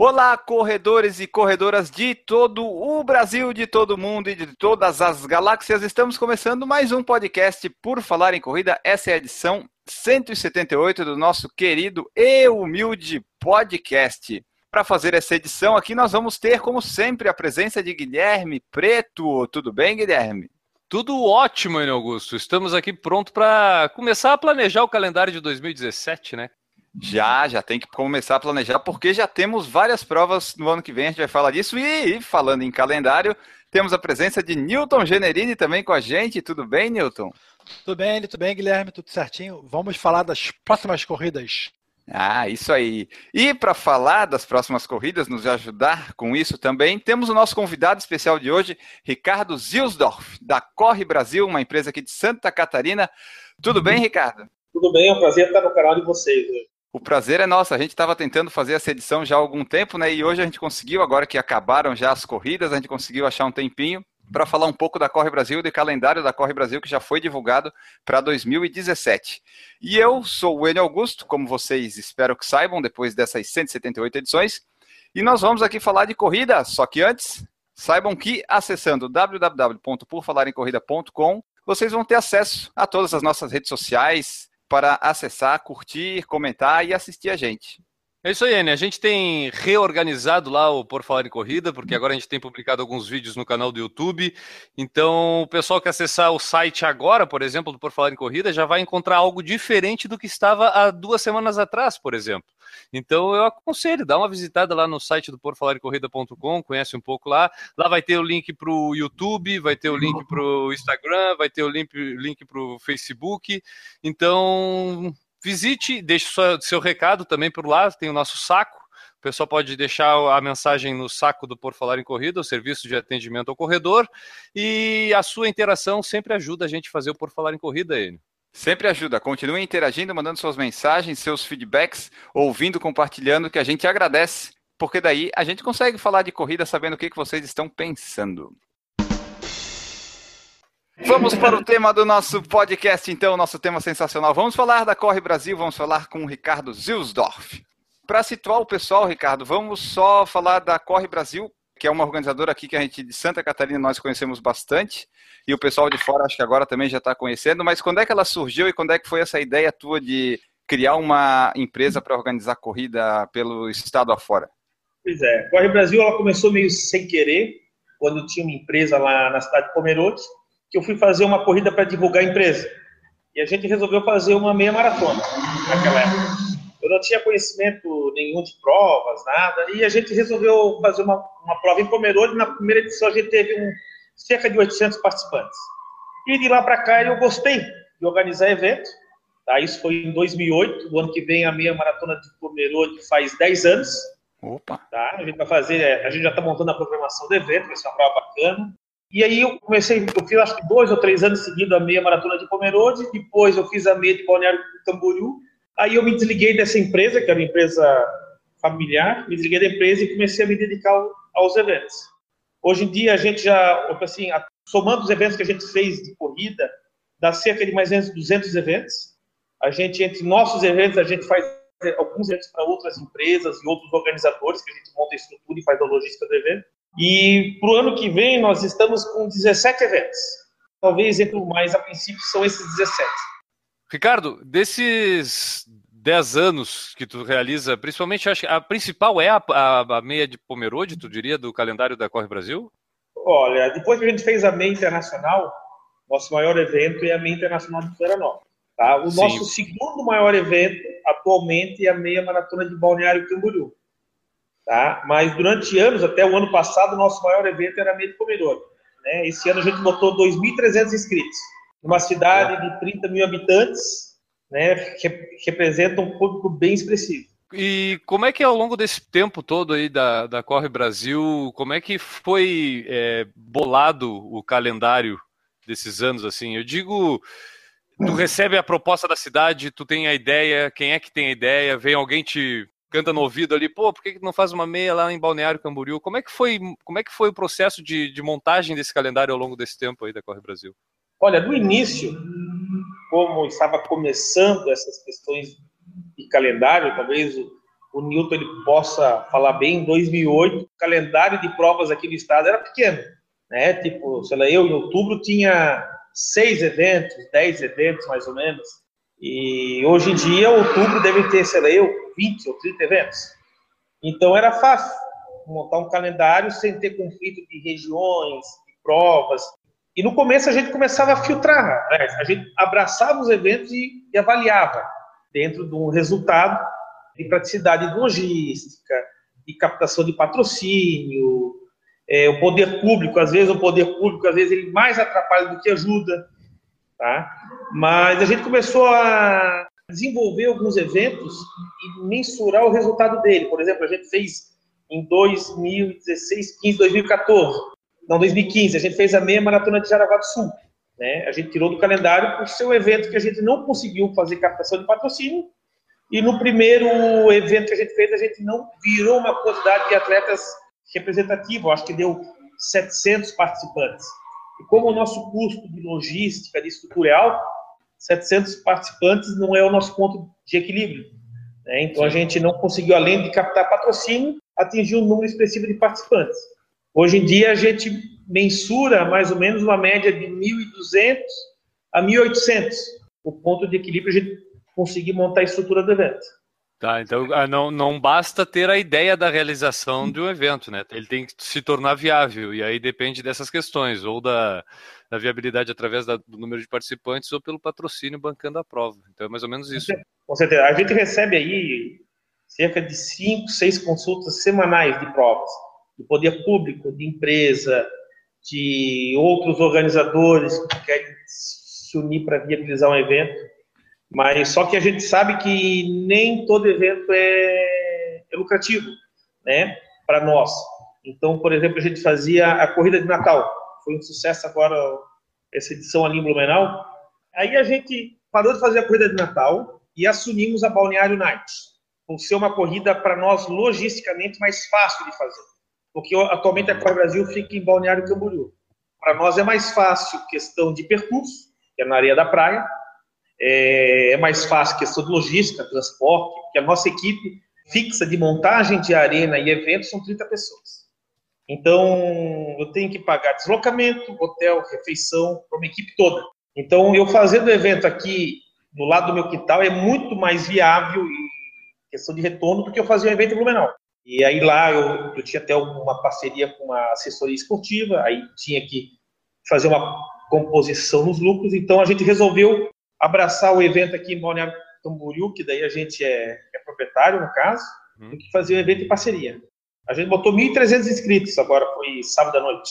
Olá, corredores e corredoras de todo o Brasil, de todo o mundo e de todas as galáxias. Estamos começando mais um podcast por falar em corrida. Essa é a edição 178 do nosso querido e humilde podcast. Para fazer essa edição aqui, nós vamos ter, como sempre, a presença de Guilherme Preto. Tudo bem, Guilherme? Tudo ótimo, Enio Augusto. Estamos aqui pronto para começar a planejar o calendário de 2017, né? Já, já tem que começar a planejar, porque já temos várias provas no ano que vem, a gente vai falar disso. E, falando em calendário, temos a presença de Newton Generini também com a gente. Tudo bem, Newton? Tudo bem, tudo bem, Guilherme, tudo certinho. Vamos falar das próximas corridas. Ah, isso aí. E para falar das próximas corridas, nos ajudar com isso também, temos o nosso convidado especial de hoje, Ricardo Zilsdorf, da Corre Brasil, uma empresa aqui de Santa Catarina. Tudo bem, Ricardo? Tudo bem, é um prazer estar no canal de vocês. O prazer é nosso. A gente estava tentando fazer essa edição já há algum tempo, né? E hoje a gente conseguiu, agora que acabaram já as corridas, a gente conseguiu achar um tempinho para falar um pouco da Corre Brasil do calendário da Corre Brasil que já foi divulgado para 2017. E eu sou o Enio Augusto, como vocês espero que saibam, depois dessas 178 edições. E nós vamos aqui falar de corrida, só que antes, saibam que acessando www.porfalarencorrida.com vocês vão ter acesso a todas as nossas redes sociais, para acessar, curtir, comentar e assistir a gente. É isso aí, Anne. A gente tem reorganizado lá o Por Falar em Corrida, porque agora a gente tem publicado alguns vídeos no canal do YouTube. Então, o pessoal que acessar o site agora, por exemplo, do Por Falar em Corrida, já vai encontrar algo diferente do que estava há duas semanas atrás, por exemplo. Então, eu aconselho, dá uma visitada lá no site do porfalarecorrida.com, conhece um pouco lá. Lá vai ter o link para o YouTube, vai ter o link para o Instagram, vai ter o link, link para o Facebook. Então, visite, deixe seu, recado também por lá, tem o nosso saco. O pessoal pode deixar a mensagem no saco do Por Falar em Corrida, o serviço de atendimento ao corredor, e a sua interação sempre ajuda a gente a fazer o Por Falar em Corrida, ele. Sempre ajuda. Continue interagindo, mandando suas mensagens, seus feedbacks, ouvindo, compartilhando, que a gente agradece, porque daí a gente consegue falar de corrida sabendo o que vocês estão pensando. Vamos para o tema do nosso podcast, então, nosso tema sensacional. Vamos falar da Corre Brasil, vamos falar com o Ricardo Zilsdorf. Para situar o pessoal, Ricardo, vamos só falar da Corre Brasil, que é uma organizadora aqui que a gente de Santa Catarina nós conhecemos bastante, e o pessoal de fora acho que agora também já está conhecendo, mas quando é que ela surgiu e quando é que foi essa ideia tua de criar uma empresa para organizar corrida pelo estado afora? Pois é, Corre Brasil ela começou meio sem querer, quando tinha uma empresa lá na cidade de Pomerode, que eu fui fazer uma corrida para divulgar a empresa. E a gente resolveu fazer uma meia maratona naquela época. Eu não tinha conhecimento nenhum de provas, nada, e a gente resolveu fazer uma, uma prova em Pomerode. Na primeira edição a gente teve um, cerca de 800 participantes. E de lá para cá eu gostei de organizar evento. Tá? Isso foi em 2008. O ano que vem a meia maratona de Pomerode faz 10 anos. Opa! Tá? A gente vai fazer, é, a gente já está montando a programação do evento, vai ser uma prova bacana. E aí eu comecei, eu fiz acho que dois ou três anos seguidos a meia maratona de Pomerode, depois eu fiz a meia de Balneário Camboriú, aí eu me desliguei dessa empresa, que era uma empresa familiar, me desliguei da empresa e comecei a me dedicar aos eventos. Hoje em dia a gente já, assim, somando os eventos que a gente fez de corrida, dá cerca de mais ou menos 200 eventos. A gente, entre nossos eventos, a gente faz alguns eventos para outras empresas e outros organizadores, que a gente monta a estrutura e faz a logística do evento. E para o ano que vem nós estamos com 17 eventos. Talvez entre mais a princípio são esses 17. Ricardo, desses 10 anos que tu realiza, principalmente acho que a principal é a, a, a meia de Pomerode, tu diria, do calendário da Corre Brasil? Olha, depois que a gente fez a meia internacional, nosso maior evento é a meia internacional de Florianópolis. Tá? O Sim. nosso segundo maior evento atualmente é a meia maratona de Balneário Camboriú. Tá? Mas durante anos, até o ano passado, o nosso maior evento era de Pomerode. Né? Esse ano a gente botou 2.300 inscritos. Numa cidade de 30 mil habitantes, né, que representa um público bem expressivo. E como é que ao longo desse tempo todo aí da, da Corre Brasil, como é que foi é, bolado o calendário desses anos assim? Eu digo Tu recebe a proposta da cidade, tu tem a ideia, quem é que tem a ideia, vem alguém te canta no ouvido ali, pô, por que, não faz uma meia lá em Balneário Camboriú? Como é que foi, como é que foi o processo de, de montagem desse calendário ao longo desse tempo aí da Corre Brasil? Olha, no início, como estava começando essas questões de calendário, talvez o, o Newton ele possa falar bem, em 2008, o calendário de provas aqui no estado era pequeno, né? Tipo, sei lá, eu em outubro tinha seis eventos, dez eventos mais ou menos, e hoje em dia, outubro deve ter, sei lá, eu, 20 ou 30 eventos. Então era fácil montar um calendário sem ter conflito de regiões, de provas. E no começo a gente começava a filtrar, né? a gente abraçava os eventos e, e avaliava dentro de um resultado de praticidade de logística, de captação de patrocínio, é, o poder público, às vezes o poder público, às vezes ele mais atrapalha do que ajuda, tá? Mas a gente começou a desenvolver alguns eventos e mensurar o resultado dele. Por exemplo, a gente fez em 2016, 15, 2014, não, 2015, a gente fez a meia maratona de Jaraguá do Sul. Né? A gente tirou do calendário por ser um evento que a gente não conseguiu fazer captação de patrocínio e no primeiro evento que a gente fez, a gente não virou uma quantidade de atletas representativa, acho que deu 700 participantes. E como o nosso custo de logística, de estrutura é alto, 700 participantes não é o nosso ponto de equilíbrio. Né? Então a gente não conseguiu, além de captar patrocínio, atingir um número expressivo de participantes. Hoje em dia a gente mensura mais ou menos uma média de 1.200 a 1.800. O ponto de equilíbrio a gente conseguir montar a estrutura do evento. Tá, então ah, não, não basta ter a ideia da realização de um evento, né? Ele tem que se tornar viável, e aí depende dessas questões, ou da, da viabilidade através da, do número de participantes, ou pelo patrocínio bancando a prova. Então é mais ou menos isso. Com certeza. A gente recebe aí cerca de cinco, seis consultas semanais de provas, do poder público, de empresa, de outros organizadores que querem se unir para viabilizar um evento. Mas só que a gente sabe que nem todo evento é, é lucrativo, né, para nós. Então, por exemplo, a gente fazia a corrida de Natal, foi um sucesso agora essa edição ali em Blumenau. Aí a gente parou de fazer a corrida de Natal e assumimos a Balneário Night, por ser uma corrida para nós logisticamente mais fácil de fazer, porque atualmente a Corre Brasil fica em Balneário Camboriú. Para nós é mais fácil questão de percurso, que é na areia da praia, é, é mais fácil questão de logística, transporte, porque a nossa equipe fixa de montagem de arena e eventos são 30 pessoas. Então, eu tenho que pagar deslocamento, hotel, refeição, para uma equipe toda. Então, eu fazendo evento aqui do lado do meu quintal é muito mais viável e questão de retorno do que eu fazer um evento em Blumenau. E aí lá eu, eu tinha até uma parceria com uma assessoria esportiva, aí tinha que fazer uma composição nos lucros, então a gente resolveu abraçar o evento aqui em Balneário Camboriú, que daí a gente é, é proprietário, no caso, do que fazer o evento em parceria. A gente botou 1.300 inscritos, agora foi sábado à noite.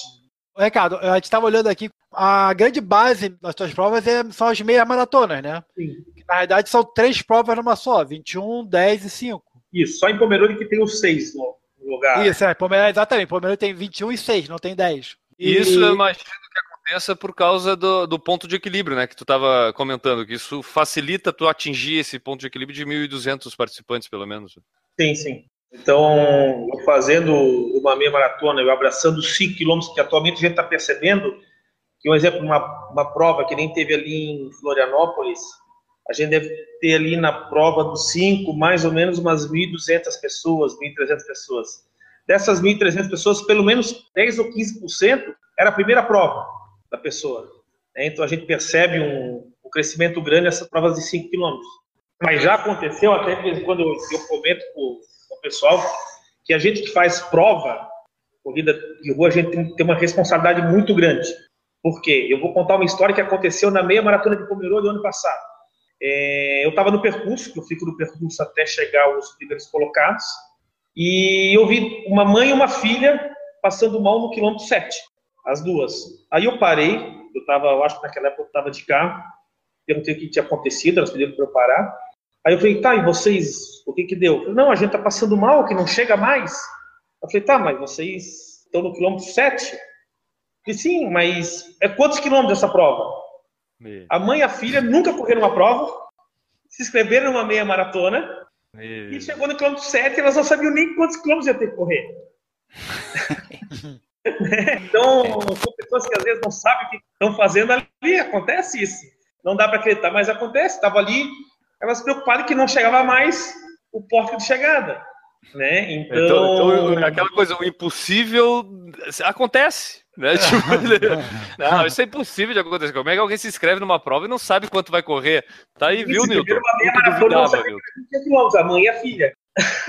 Ricardo, a gente estava olhando aqui, a grande base das suas provas é, são as meia maratonas, né? Sim. Na verdade, são três provas numa só, 21, 10 e 5. Isso, só em Pomerode que tem os seis no lugar. Isso, é, Pomerode, exatamente. Pomerode tem 21 e 6, não tem 10. E... Isso eu imagino que aconteça por causa do, do ponto de equilíbrio, né? Que tu estava comentando, que isso facilita tu atingir esse ponto de equilíbrio de 1.200 participantes, pelo menos. Sim, sim. Então, fazendo uma meia maratona, eu abraçando os 5 quilômetros, que atualmente a gente está percebendo, que um exemplo, uma, uma prova que nem teve ali em Florianópolis, a gente deve ter ali na prova dos 5, mais ou menos umas 1.200 pessoas, 1.300 pessoas. Dessas 1.300 pessoas, pelo menos 10 ou 15% era a primeira prova da pessoa. Então a gente percebe um, um crescimento grande nessas provas de 5 quilômetros. Mas já aconteceu, até quando eu, eu comento com pessoal, que a gente que faz prova, corrida de rua, a gente tem, tem uma responsabilidade muito grande. Por quê? Eu vou contar uma história que aconteceu na meia maratona de Pomerode do ano passado. É, eu estava no percurso, que eu fico no percurso até chegar aos primeiros colocados, e eu vi uma mãe e uma filha passando mal no quilômetro 7, as duas. Aí eu parei, eu estava, eu acho que naquela época eu estava de carro, perguntei o que tinha acontecido, elas pediram para eu parar. Aí eu falei, tá, e vocês, o que que deu? Falei, não, a gente tá passando mal, que não chega mais. Eu falei, tá, mas vocês estão no quilômetro 7? Eu falei, sim, mas é quantos quilômetros essa prova? A mãe e a filha nunca correram uma prova, se inscreveram numa meia maratona e chegou no quilômetro 7 elas não sabiam nem quantos quilômetros ia ter que correr. então, são pessoas que às vezes não sabem o que estão fazendo ali, acontece isso. Não dá para acreditar, mas acontece. Estava ali, elas preocupadas que não chegava mais o porto de chegada. Né? Então... Então, então, aquela coisa, o impossível acontece. Né? Tipo, não, isso é impossível de acontecer. Como é que alguém se inscreve numa prova e não sabe quanto vai correr? Tá aí, viu, Nilton? A mãe e a filha.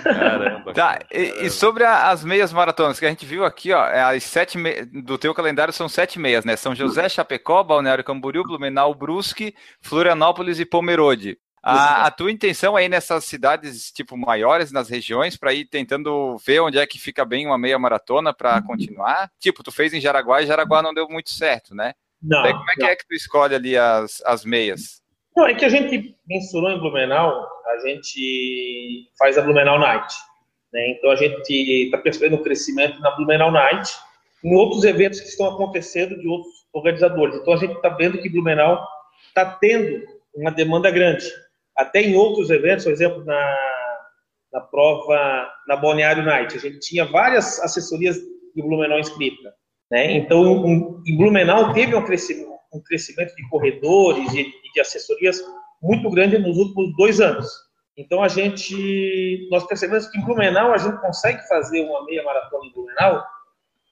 Caramba. Tá, e, e, sobre a, as meias maratonas que a gente viu aqui, ó, é as sete me... do teu calendário são sete meias, né? São José, Chapecó, Balneário Camboriú, Blumenau, Brusque, Florianópolis e Pomerode. A, a, tua intenção aí nessas cidades tipo maiores, nas regiões, para ir tentando ver onde é que fica bem uma meia maratona para continuar? Tipo, tu fez em Jaraguá e Jaraguá não deu muito certo, né? Não. Daí, como é que não. é que tu escolhe ali as, as meias? Não, é que a gente mensurou em Blumenau, a gente faz a Blumenau Night. Né? Então a gente está percebendo o crescimento na Blumenau Night, em outros eventos que estão acontecendo de outros organizadores. Então a gente está vendo que Blumenau está tendo uma demanda grande até em outros eventos, por exemplo, na, na prova na Balneário Night, a gente tinha várias assessorias de Blumenau inscritas. Né? Então, em, em Blumenau teve um crescimento, um crescimento de corredores e de, de assessorias muito grande nos últimos dois anos. Então, a gente, nós percebemos que em Blumenau a gente consegue fazer uma meia maratona em Blumenau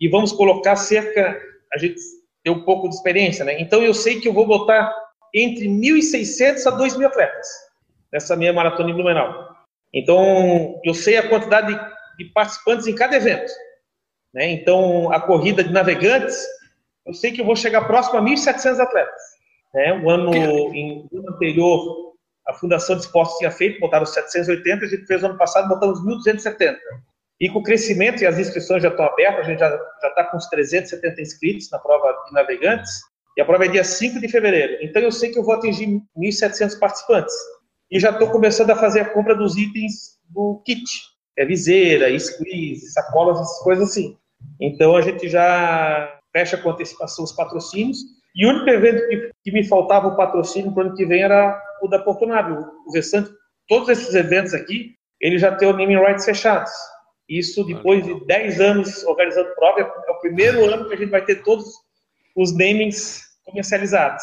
e vamos colocar cerca, a gente tem um pouco de experiência, né? Então, eu sei que eu vou botar entre 1.600 a 2.000 atletas nessa minha maratona em Blumenau. Então, eu sei a quantidade de, de participantes em cada evento. Né? Então, a corrida de navegantes, eu sei que eu vou chegar próximo a 1.700 atletas. Né? O ano, em, ano anterior, a Fundação de Esportes tinha feito, botaram 780, a gente fez ano passado, botamos 1.270. E com o crescimento e as inscrições já estão abertas, a gente já está com uns 370 inscritos na prova de navegantes, e a prova é dia 5 de fevereiro. Então eu sei que eu vou atingir 1.700 participantes e já estou começando a fazer a compra dos itens do kit. É viseira, squeeze, sacolas, essas coisas assim. Então a gente já fecha com antecipação os patrocínios. E o único evento que, que me faltava o patrocínio para o ano que vem era o da Portonado. O restante, todos esses eventos aqui, ele já tem o naming rights fechados. Isso depois de 10 anos organizando prova, é o primeiro ano que a gente vai ter todos os namings comercializados.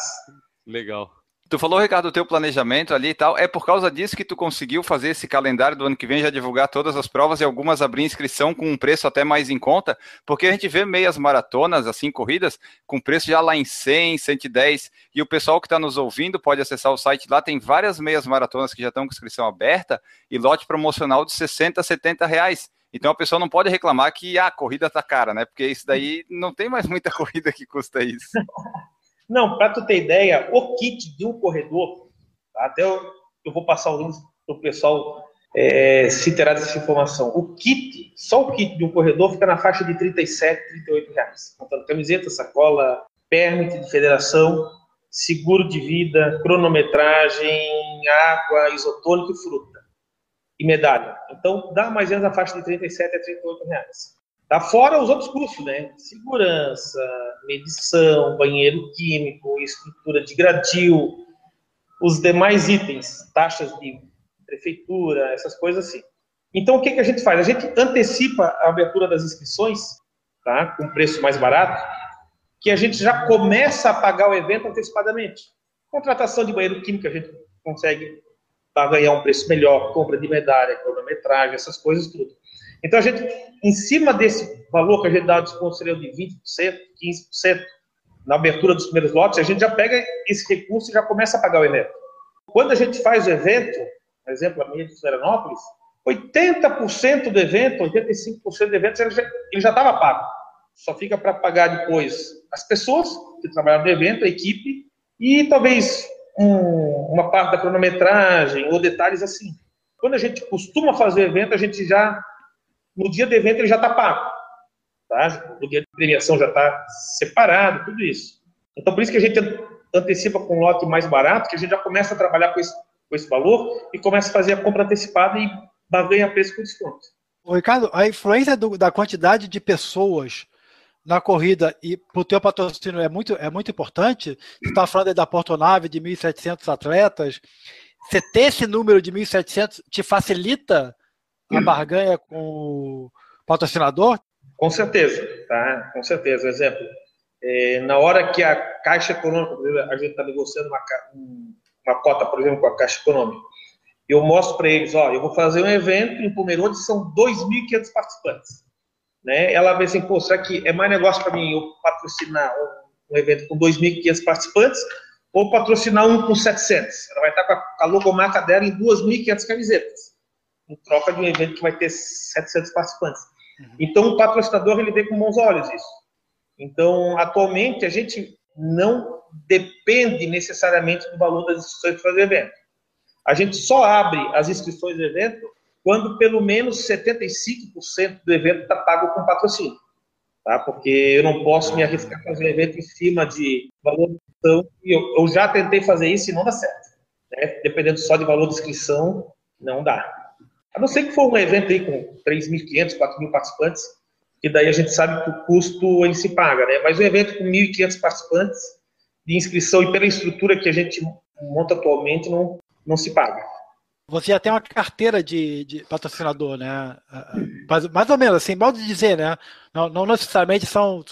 Legal. Tu falou, Ricardo, do teu planejamento ali e tal. É por causa disso que tu conseguiu fazer esse calendário do ano que vem, já divulgar todas as provas e algumas abrir inscrição com um preço até mais em conta? Porque a gente vê meias maratonas, assim, corridas, com preço já lá em 100, 110. E o pessoal que está nos ouvindo pode acessar o site lá. Tem várias meias maratonas que já estão com inscrição aberta e lote promocional de 60, 70 reais. Então a pessoa não pode reclamar que ah, a corrida tá cara, né? Porque isso daí não tem mais muita corrida que custa isso. Não, para tu ter ideia, o kit de um corredor, até eu, eu, vou passar o link para o pessoal é, se terá dessa informação. O kit, só o kit de um corredor fica na faixa de 37, 38 reais. Contando camiseta, sacola, permit de federação, seguro de vida, cronometragem, água, isotônico e fruta. E medalha. Então, dá mais ou menos na faixa de 37 a 38 reais. Tá fora os outros custos, né? Segurança, medição, banheiro químico, estrutura de gradil, os demais itens, taxas de prefeitura, essas coisas assim. Então, o que, que a gente faz? A gente antecipa a abertura das inscrições, tá? com preço mais barato, que a gente já começa a pagar o evento antecipadamente. Contratação de banheiro químico, a gente consegue ganhar um preço melhor, compra de medalha, cronometragem, essas coisas tudo. Então, a gente, em cima desse valor que a gente dá desconto seria de 20%, 15%, na abertura dos primeiros lotes, a gente já pega esse recurso e já começa a pagar o evento. Quando a gente faz o evento, por exemplo, a minha de Florianópolis, 80% do evento, 85% do evento, ele já estava pago. Só fica para pagar depois as pessoas que trabalharam no evento, a equipe, e talvez um, uma parte da cronometragem ou detalhes assim. Quando a gente costuma fazer o evento, a gente já no dia do evento ele já está pago. Tá? O dia de premiação já está separado, tudo isso. Então, por isso que a gente antecipa com um lote mais barato, que a gente já começa a trabalhar com esse, com esse valor e começa a fazer a compra antecipada e ganha preço com desconto. Ricardo, a influência do, da quantidade de pessoas na corrida e para o teu patrocínio é muito, é muito importante. Você está falando da Portonave de 1.700 atletas. Você ter esse número de 1.700 te facilita a barganha com o patrocinador? Com certeza, tá? Com certeza. Exemplo, é, na hora que a Caixa Econômica, a gente está negociando uma, uma cota, por exemplo, com a Caixa Econômica, eu mostro para eles, ó, eu vou fazer um evento em Pomerode, são 2.500 participantes. Né? Ela vê assim, pô, será que é mais negócio para mim eu patrocinar um, evento com 2.500 participantes ou patrocinar um com 700? Ela vai estar com a, com a logomarca dela em 2.500 camisetas, em troca de um evento que vai ter 700 participantes. Uhum. Então, o patrocinador, ele vê com bons olhos isso. Então, atualmente, a gente não depende necessariamente do valor das inscrições para fazer evento. A gente só abre as inscrições do evento quando pelo menos 75% do evento está pago com patrocínio. Tá? Porque eu não posso me arriscar a fazer um evento em cima de valor de inscrição. Eu, eu já tentei fazer isso e não dá certo. Né? Dependendo só de valor de inscrição, não dá. A não ser que for um evento aí com 3.500, 4.000 participantes, e daí a gente sabe que o custo ele se paga, né? Mas um evento com 1.500 participantes de inscrição e pela estrutura que a gente monta atualmente não, não se paga. Você já tem uma carteira de, de patrocinador, né? Mais, mais, ou menos, assim, modo de dizer, né? Não, não, necessariamente são,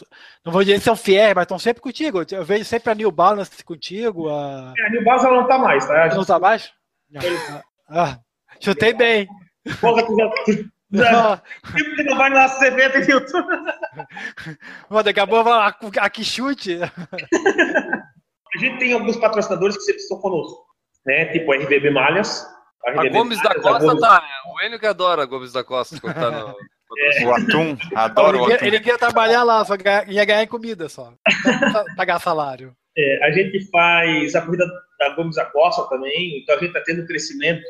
não vou dizer que são fiéis, mas estão sempre contigo. Eu vejo sempre a New Balance contigo. A, é, a New Balance não está mais, tá? Não está mais? Ah, ah, chutei bem. Porra, tu já... Não. que não vai no nosso evento, Hilton. Mas daqui a pouco vai lá, aqui chute. A gente tem alguns patrocinadores que sempre estão conosco, né? Tipo a RBB Malhas, a, Gomes da Costa Gomes... tá. É o Enio que adora a Gomes da Costa tá no. É. O atum, adoro ele, o atum. Ele queria trabalhar lá, só ia ganhar em comida só. pagar salário. É, a gente faz a corrida da Gomes da Costa também, então a gente está tendo um crescimento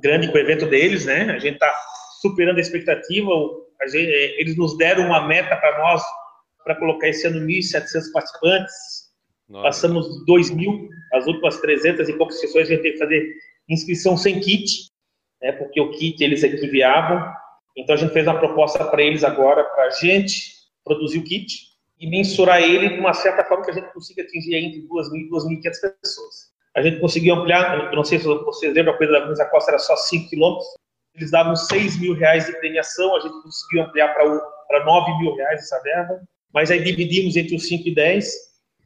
grande com o evento deles, né? A gente está superando a expectativa. A gente, é, eles nos deram uma meta para nós para colocar esse ano 1.700 participantes. Nossa. Passamos 2.000, as últimas 300 e poucas sessões a gente tem que fazer inscrição sem kit, né, porque o kit eles equiviavam. Então a gente fez uma proposta para eles agora, para a gente produzir o kit e mensurar ele de uma certa forma que a gente consiga atingir entre 2.000 e 2.500 pessoas. A gente conseguiu ampliar, não sei se vocês lembram, a coisa da Cruz da Costa era só 5 quilômetros, eles davam 6 mil reais de premiação, a gente conseguiu ampliar para 9 mil reais essa verba, mas aí dividimos entre os 5 e 10,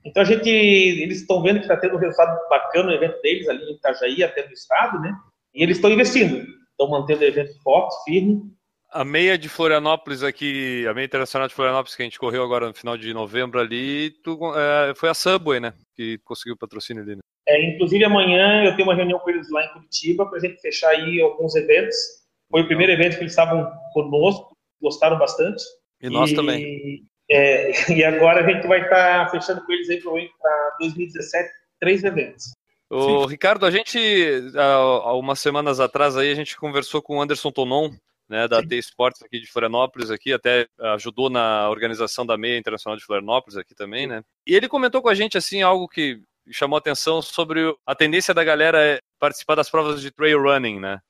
então a gente, eles estão vendo que está tendo um resultado bacana no evento deles ali em Itajaí, até no estado, né? E eles estão investindo, estão mantendo o evento forte, firme. A meia de Florianópolis aqui, a meia internacional de Florianópolis que a gente correu agora no final de novembro ali, tu, é, foi a Subway, né? Que conseguiu o patrocínio ali. Né? É, inclusive amanhã eu tenho uma reunião com eles lá em Curitiba para a gente fechar aí alguns eventos. Foi o primeiro evento que eles estavam conosco, gostaram bastante. E nós e, também. É, e agora a gente vai estar tá fechando com eles aí para 2017, três eventos. O Ricardo, a gente, há umas semanas atrás aí, a gente conversou com o Anderson Tonon, né, da Sim. T Sports aqui de Florianópolis, aqui, até ajudou na organização da meia internacional de Florianópolis aqui também, né? E ele comentou com a gente, assim, algo que chamou atenção sobre a tendência da galera participar das provas de trail running, né?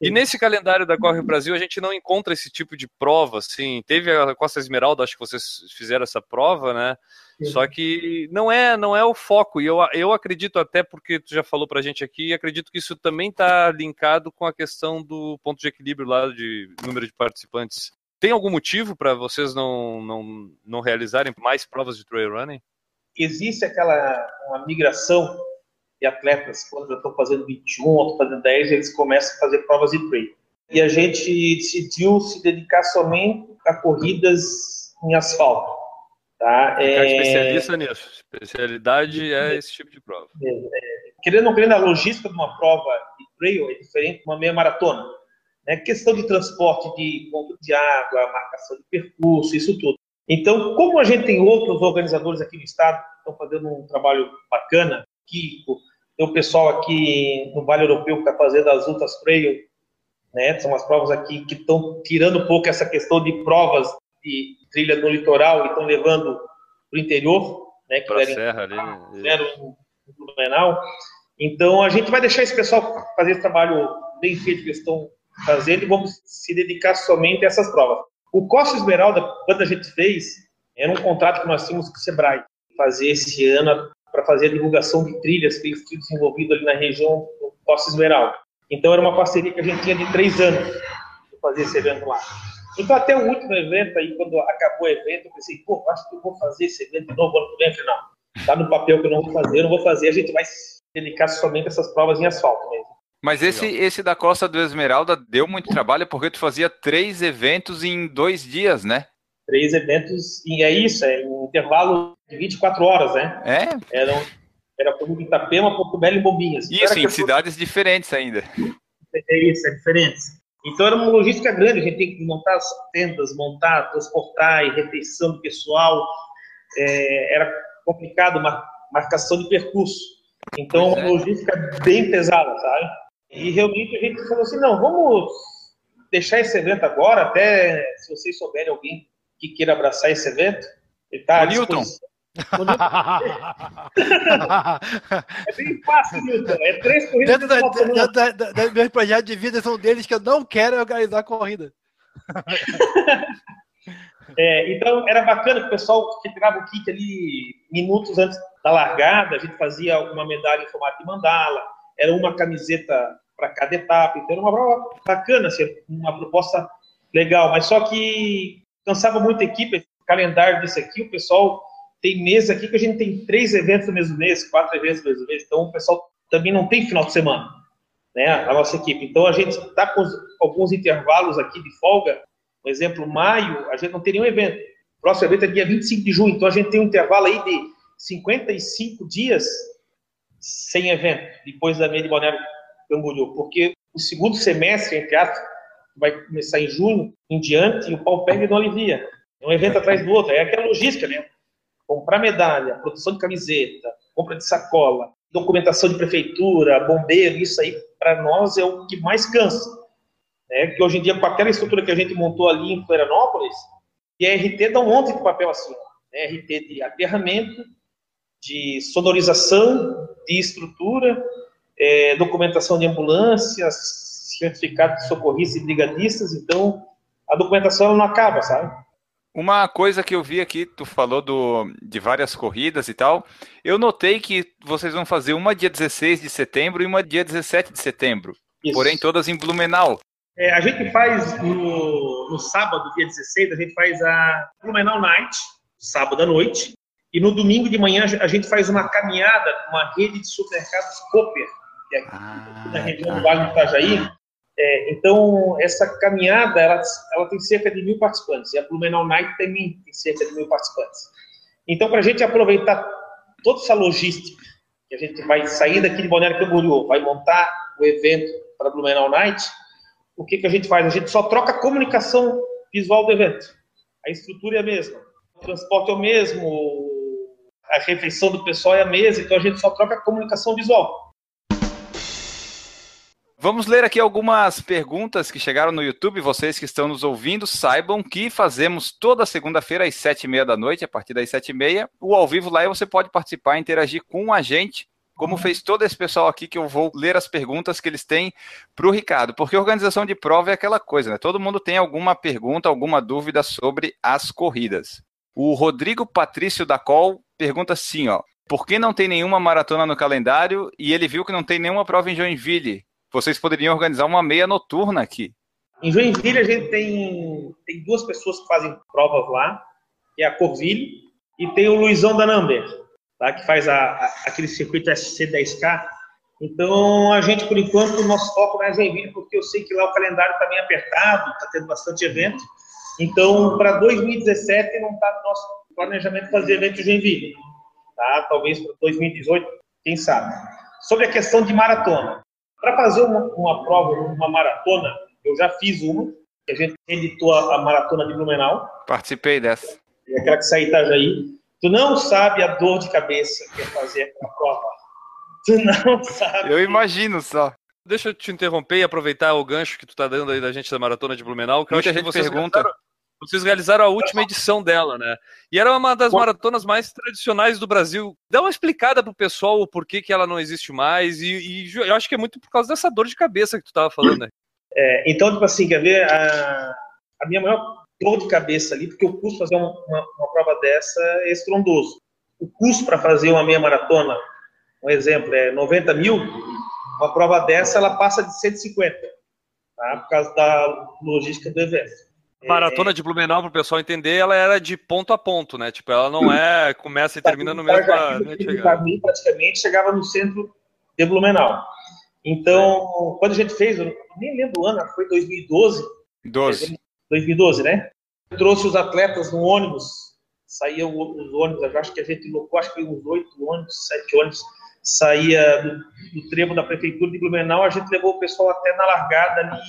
E nesse calendário da Corre Brasil a gente não encontra esse tipo de prova, assim. Teve a Costa Esmeralda, acho que vocês fizeram essa prova, né? Sim. Só que não é, não é o foco. E eu, eu acredito até porque tu já falou pra gente aqui, acredito que isso também está linkado com a questão do ponto de equilíbrio lá de número de participantes. Tem algum motivo para vocês não, não, não realizarem mais provas de trail running? Existe aquela uma migração de atletas, quando já estão fazendo 21 ou estão fazendo 10, eles começam a fazer provas de trail. E a gente decidiu se dedicar somente a corridas em asfalto. Tá? É... especialista nisso. Especialidade é esse tipo de prova. É, é... Querendo ou querendo, a logística de uma prova de trail é diferente de uma meia maratona. Né? Questão de transporte de ponto de água, marcação de percurso, isso tudo. Então, como a gente tem outros organizadores aqui no estado que estão fazendo um trabalho bacana, Kiko, tem o pessoal aqui no Vale Europeu que está fazendo as Ultras Trail, né? São as provas aqui que estão tirando um pouco essa questão de provas de trilha no litoral e estão levando para o interior, né? Para a serra ali, né? no Blumenau. Então a gente vai deixar esse pessoal fazer esse trabalho bem feito que eles estão fazendo e vamos se dedicar somente a essas provas. O Costa Esmeralda, quando a gente fez, Era um contrato que nós tínhamos com o Sebrae, fazer esse ano para fazer a divulgação de trilhas que eles tinham desenvolvido ali na região do Costa Esmeralda. Então era uma parceria que a gente tinha de três anos para fazer esse evento lá. Então até o último evento aí, quando acabou o evento, eu pensei, pô, acho que eu vou fazer esse evento de novo ano que vem. Eu falei, não, tá no papel que eu não vou fazer, eu não vou fazer, a gente vai se dedicar somente a essas provas em asfalto mesmo. Mas esse, esse da Costa do Esmeralda deu muito trabalho porque tu fazia três eventos em dois dias, né? Três eventos, e é isso, é um intervalo de 24 horas, né? É? Eram, era por Itapema, Porto Belo e Bombinhas. Isso, era em cidades diferentes ainda. É isso, é diferente. Então era uma logística grande, a gente tem que montar as tendas, montar, transportar, e refeição do pessoal. É, era complicado, mar, marcação de percurso. Então, Pois é. uma logística bem pesada, sabe? E realmente a gente falou assim, não, vamos deixar esse evento agora, até se vocês souberem alguém que queira abraçar esse evento. Ele tá à O Newton. disposição. É bem fácil, Newton. É três corridas dentro, da, da, da, da meu projeto de vida são deles que eu não quero organizar corrida. É, então era bacana que o pessoal que tirava o kit ali minutos antes da largada, a gente fazia uma medalha em formato de mandala, era uma camiseta para cada etapa, então era uma prova bacana, assim, uma proposta legal, mas só que cansava muito a equipe, o calendário desse aqui, o pessoal tem mês aqui que a gente tem três eventos no mesmo mês, quatro eventos no mesmo mês, então o pessoal também não tem final de semana, né, a nossa equipe, então a gente está com alguns intervalos aqui de folga, por exemplo, maio, a gente não tem nenhum evento. O próximo evento é dia 25 de junho, então a gente tem um intervalo aí de 55 dias sem evento, depois da meia de Balneário Camboriú, porque o segundo semestre, entre aspas, vai começar em junho em diante e o pau pega e não alivia. É um evento atrás do outro, é aquela logística, né? Comprar medalha, produção de camiseta, compra de sacola, documentação de prefeitura, bombeiro, isso aí para nós é o que mais cansa né, que hoje em dia, com aquela estrutura que a gente montou ali em Florianópolis, e a RT dá um monte de papel assim, né, RT de aterramento, de sonorização, de estrutura, é, documentação de ambulâncias, certificado de socorristas e brigadistas, então a documentação não acaba, sabe? Uma coisa que eu vi aqui, tu falou do, de várias corridas e tal. Eu notei que vocês vão fazer uma dia 16 de setembro e uma dia 17 de setembro. Isso. Porém, todas em Blumenau. É, a gente faz no, no sábado, dia 16, a gente faz a Blumenau Night, sábado à noite, e no domingo de manhã a gente faz uma caminhada com uma rede de supermercados Cooper, que é aqui na região do Vale do Itajaí. É, então, essa caminhada, ela, ela tem cerca de mil participantes, e a Blumenau Night também tem cerca de mil participantes. Então, para a gente aproveitar toda essa logística, que a gente vai sair daqui de Balneário Camboriú, vai montar o evento para a Blumenau Night, o que, que a gente faz? A gente só troca a comunicação visual do evento. A estrutura é a mesma, o transporte é o mesmo, a refeição do pessoal é a mesma, então a gente só troca a comunicação visual. Vamos ler aqui algumas perguntas que chegaram no YouTube. Vocês que estão nos ouvindo, saibam que fazemos toda segunda-feira às sete e meia da noite, a partir das sete e meia, o ao vivo lá e você pode participar, interagir com a gente, como fez todo esse pessoal aqui, que eu vou ler as perguntas que eles têm para o Ricardo. Porque organização de prova é aquela coisa, né? Todo mundo tem alguma pergunta, alguma dúvida sobre as corridas. O Rodrigo Patrício da Col pergunta assim, ó. Por que não tem nenhuma maratona no calendário e ele viu que não tem nenhuma prova em Joinville? Vocês poderiam organizar uma meia noturna aqui. Em Joinville, a gente tem, tem duas pessoas que fazem provas lá, que é a Corville e tem o Luizão da Number, tá? que faz a, a, aquele circuito SC10K. Então, a gente, por enquanto, o nosso foco é Joinville, porque eu sei que lá o calendário está bem apertado, está tendo bastante evento. Então, para 2017, não está no nosso planejamento fazer evento em Joinville. Tá? Talvez para 2018, quem sabe. Sobre a questão de maratona. Para fazer uma, uma prova, uma maratona, eu já fiz uma, que a gente editou a, a maratona de Blumenau, Participei dessa. e aquela que sai em Itajaí. Tu não sabe a dor de cabeça que é fazer aquela prova. Tu não sabe. Eu imagino só. Deixa eu te interromper e aproveitar o gancho que tu tá dando aí da gente da Maratona de Blumenau, que eu Muita acho que gente pergunta. Vocês realizaram a última edição dela, né? E era uma das maratonas mais tradicionais do Brasil. Dá uma explicada pro pessoal o porquê que ela não existe mais. E, e eu acho que é muito por causa dessa dor de cabeça que tu tava falando, né? É, então, tipo assim, quer ver? A, a minha maior dor de cabeça ali, porque o custo fazer uma, uma, uma prova dessa é estrondoso. O custo para fazer uma meia maratona, um exemplo, é 90 mil, uma prova dessa ela passa de 150, tá? por causa da logística do evento. Maratona de Blumenau, para o pessoal entender, ela era de ponto a ponto, né? Tipo, ela não é começa e termina no mesmo. Itajaí, praticamente chegava no centro de Blumenau. Então, quando a gente fez, eu nem lembro o ano, foi 2012. 12. 2012, né? Trouxe os atletas no ônibus, saíam os ônibus, eu acho que a gente locou, acho que uns oito ônibus, sete ônibus, saía do, do trevo da prefeitura de Blumenau, a gente levou o pessoal até na largada ali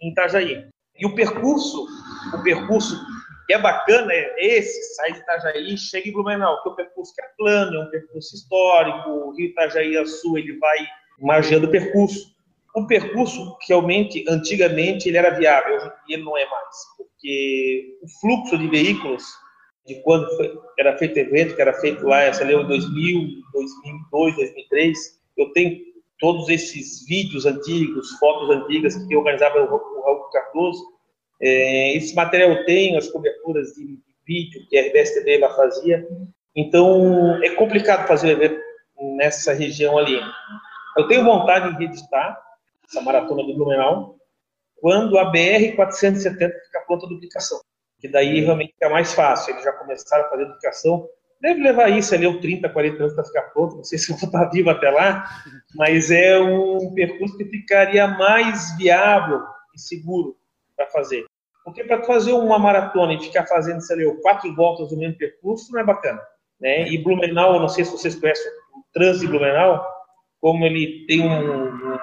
em Itajaí. E o percurso, o percurso que é bacana é esse, sai de Itajaí e chega em Blumenau, que é um percurso que é plano, é um percurso histórico, o Rio Itajaí a Sul, ele vai margeando o percurso. O percurso, realmente, antigamente, ele era viável, hoje ele não é mais, porque o fluxo de veículos, de quando foi, era feito evento, que era feito lá, essa leu em 2000, 2002, 2003, eu tenho todos esses vídeos antigos, fotos antigas que organizava o Raul Cardoso. É, esse material eu tenho, as coberturas de vídeo que a RBS TV fazia. Então, é complicado fazer evento nessa região ali. Eu tenho vontade de editar essa maratona do Blumenau quando a BR-470 ficar pronta a duplicação. Que daí realmente fica mais fácil. Eles já começaram a fazer duplicação Deve levar isso ali, uns 30, 40 anos para ficar pronto. Não sei se eu vou estar vivo até lá, mas é um percurso que ficaria mais viável e seguro para fazer. Porque para fazer uma maratona e ficar fazendo, sei lá, quatro voltas do mesmo percurso não é bacana. Né? E Blumenau, não sei se vocês conhecem o trânsito de Blumenau, como ele tem um,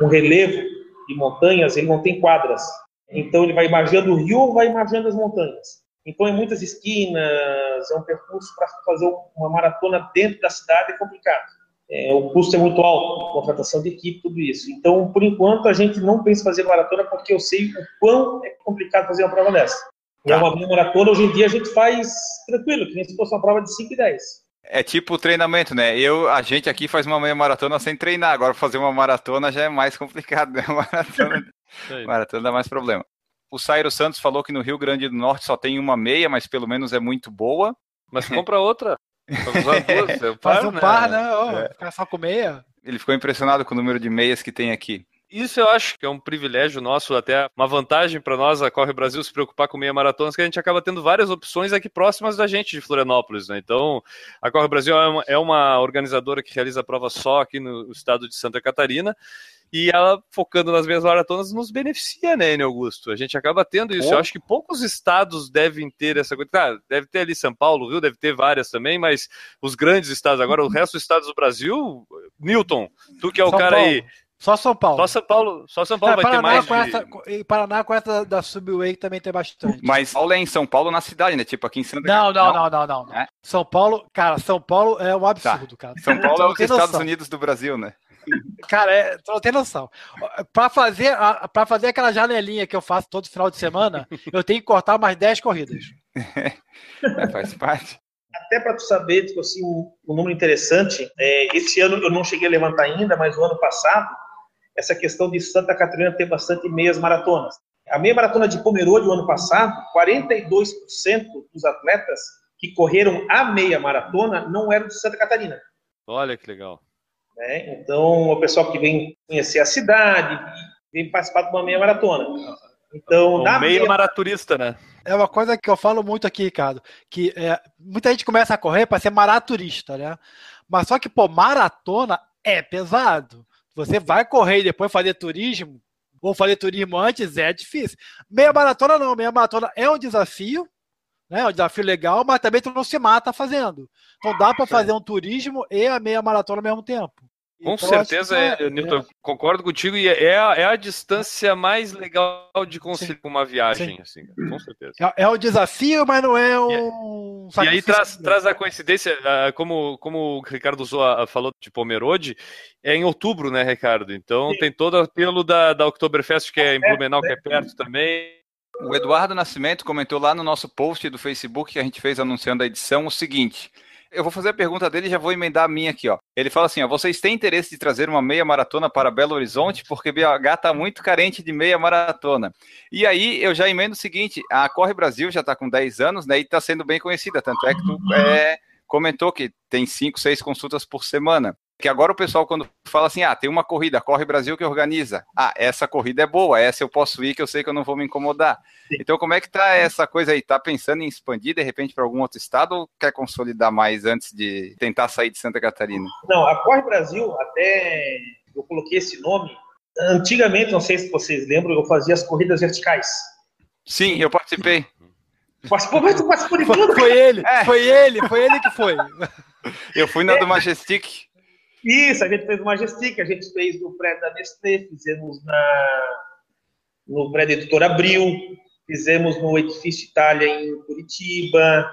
um relevo de montanhas, ele não tem quadras. Então ele vai margeando o rio ou vai margeando as montanhas. Então, em muitas esquinas, é um percurso para fazer uma maratona dentro da cidade é complicado. É, o custo é muito alto, contratação de equipe, tudo isso. Então, por enquanto, a gente não pensa em fazer maratona porque eu sei o quão é complicado fazer uma prova dessa. E é tá. uma maratona, hoje em dia, a gente faz tranquilo, que nem se fosse uma prova de 5 e 10. É tipo treinamento, né? Eu, a gente aqui faz uma meia maratona sem treinar. Agora, fazer uma maratona já é mais complicado, né? Maratona, maratona dá mais problema. O Sairo Santos falou que no Rio Grande do Norte só tem uma meia, mas pelo menos é muito boa. Mas compra outra. Faz um par, né? Oh, é. Ficar só com meia. Ele ficou impressionado com o número de meias que tem aqui. Isso eu acho que é um privilégio nosso, até uma vantagem para nós, a Corre Brasil, se preocupar com meia maratonas, que a gente acaba tendo várias opções aqui próximas da gente de Florianópolis. Né? Então, a Corre Brasil é uma, é uma organizadora que realiza prova só aqui no estado de Santa Catarina e ela focando nas meias maratonas nos beneficia, né, Enio Augusto? A gente acaba tendo isso. Oh. Eu acho que poucos estados devem ter essa coisa. Claro, deve ter ali São Paulo, Rio, deve ter várias também, mas os grandes estados agora, o resto dos estados do Brasil, Newton, tu que é o São cara Paulo. aí. Só São Paulo. Só São Paulo, só São Paulo é, vai Paraná ter mais. Com essa, e Paraná com essa da Subway também tem bastante. Mas Paulo é em São Paulo na cidade, né? Tipo aqui em Santa Não, não, não, não, não. É? São Paulo, cara, São Paulo é um absurdo, tá. cara. São Paulo é os Estados Unidos do Brasil, né? Cara, é, tu não tem noção. Para fazer, pra fazer aquela janelinha que eu faço todo final de semana, eu tenho que cortar mais 10 corridas. é, faz parte. Até para tu saber, tipo assim, um, um número interessante, é, esse ano eu não cheguei a levantar ainda, mas o ano passado, essa questão de Santa Catarina ter bastante meias maratonas. A meia maratona de Pomerode, o ano passado, 42% dos atletas que correram a meia maratona não eram de Santa Catarina. Olha que legal. Né? Então, o pessoal que vem conhecer a cidade, vem participar de uma meia maratona. Então, um meia, meia maraturista, né? É uma coisa que eu falo muito aqui, Ricardo, que é, muita gente começa a correr para ser maraturista, né? Mas só que, pô, maratona é pesado. Você vai correr e depois fazer turismo, ou fazer turismo antes, é difícil. Meia maratona não, meia maratona é um desafio, né? É um desafio legal, mas também tu não se mata fazendo. Então dá para fazer um turismo e a meia maratona ao mesmo tempo. Com então, certeza, é, é, Newton, é. concordo contigo, e é a, é a distância mais legal de conseguir com uma viagem, assim, com certeza. É, é o desafio, mas não é um. E, aí traz, traz a coincidência, como, como o Ricardo Zoa falou de Pomerode, é em outubro, né, Ricardo? Então Sim. tem todo o apelo da, da Oktoberfest, que é em Blumenau, que é perto também. O Eduardo Nascimento comentou lá no nosso post do Facebook que a gente fez anunciando a edição o seguinte: Eu vou fazer a pergunta dele e já vou emendar a minha aqui, ó. Ele fala assim, ó, vocês têm interesse de trazer uma meia maratona para Belo Horizonte? Porque BH está muito carente de meia maratona. E aí eu já emendo o seguinte, a Corre Brasil já está com 10 anos, né, e está sendo bem conhecida, tanto é que tu é, comentou que tem 5, 6 consultas por semana. Que agora o pessoal, quando fala assim, ah, tem uma corrida, Corre Brasil que organiza. Ah, essa corrida é boa, essa eu posso ir, que eu sei que eu não vou me incomodar. Sim. Então, como é que tá essa coisa aí? Tá pensando em expandir, de repente, para algum outro estado ou quer consolidar mais antes de tentar sair de Santa Catarina? Não, a Corre Brasil, até eu coloquei esse nome. Antigamente, não sei se vocês lembram, eu fazia as corridas verticais. Sim, eu participei. Participou, mas tu participou de tudo? Foi ele, é. foi ele, foi ele que foi. Eu fui na é. do Majestic. Isso, a gente fez o Majestic, a gente fez no prédio da Nestlé, fizemos na, no prédio Editor Abril, fizemos no Edifício Itália em Curitiba,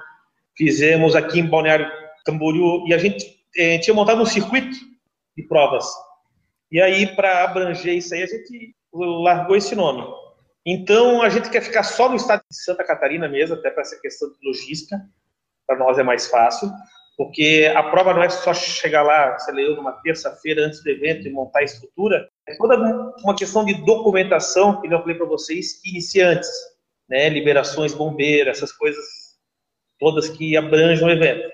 fizemos aqui em Balneário Camboriú, e a gente eh, tinha montado um circuito de provas. E aí, para abranger isso aí, a gente largou esse nome. Então, a gente quer ficar só no estado de Santa Catarina mesmo, até para essa questão de logística, para nós é mais fácil porque a prova não é só chegar lá, você leu numa terça-feira antes do evento e montar a estrutura, é toda uma questão de documentação, que eu falei para vocês, iniciantes, né, liberações bombeiras, essas coisas todas que abrangem o evento.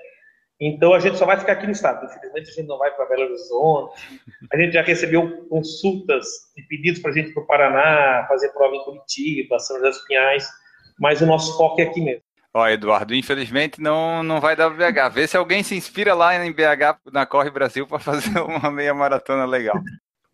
Então a gente só vai ficar aqui no estado. Infelizmente a gente não vai para Belo Horizonte. A gente já recebeu consultas e pedidos para a gente para o Paraná, fazer prova em Curitiba, São José dos Pinhais, mas o nosso foco é aqui mesmo. Ó, Eduardo, infelizmente não, não vai dar BH. Vê se alguém se inspira lá em BH na Corre Brasil para fazer uma meia maratona legal.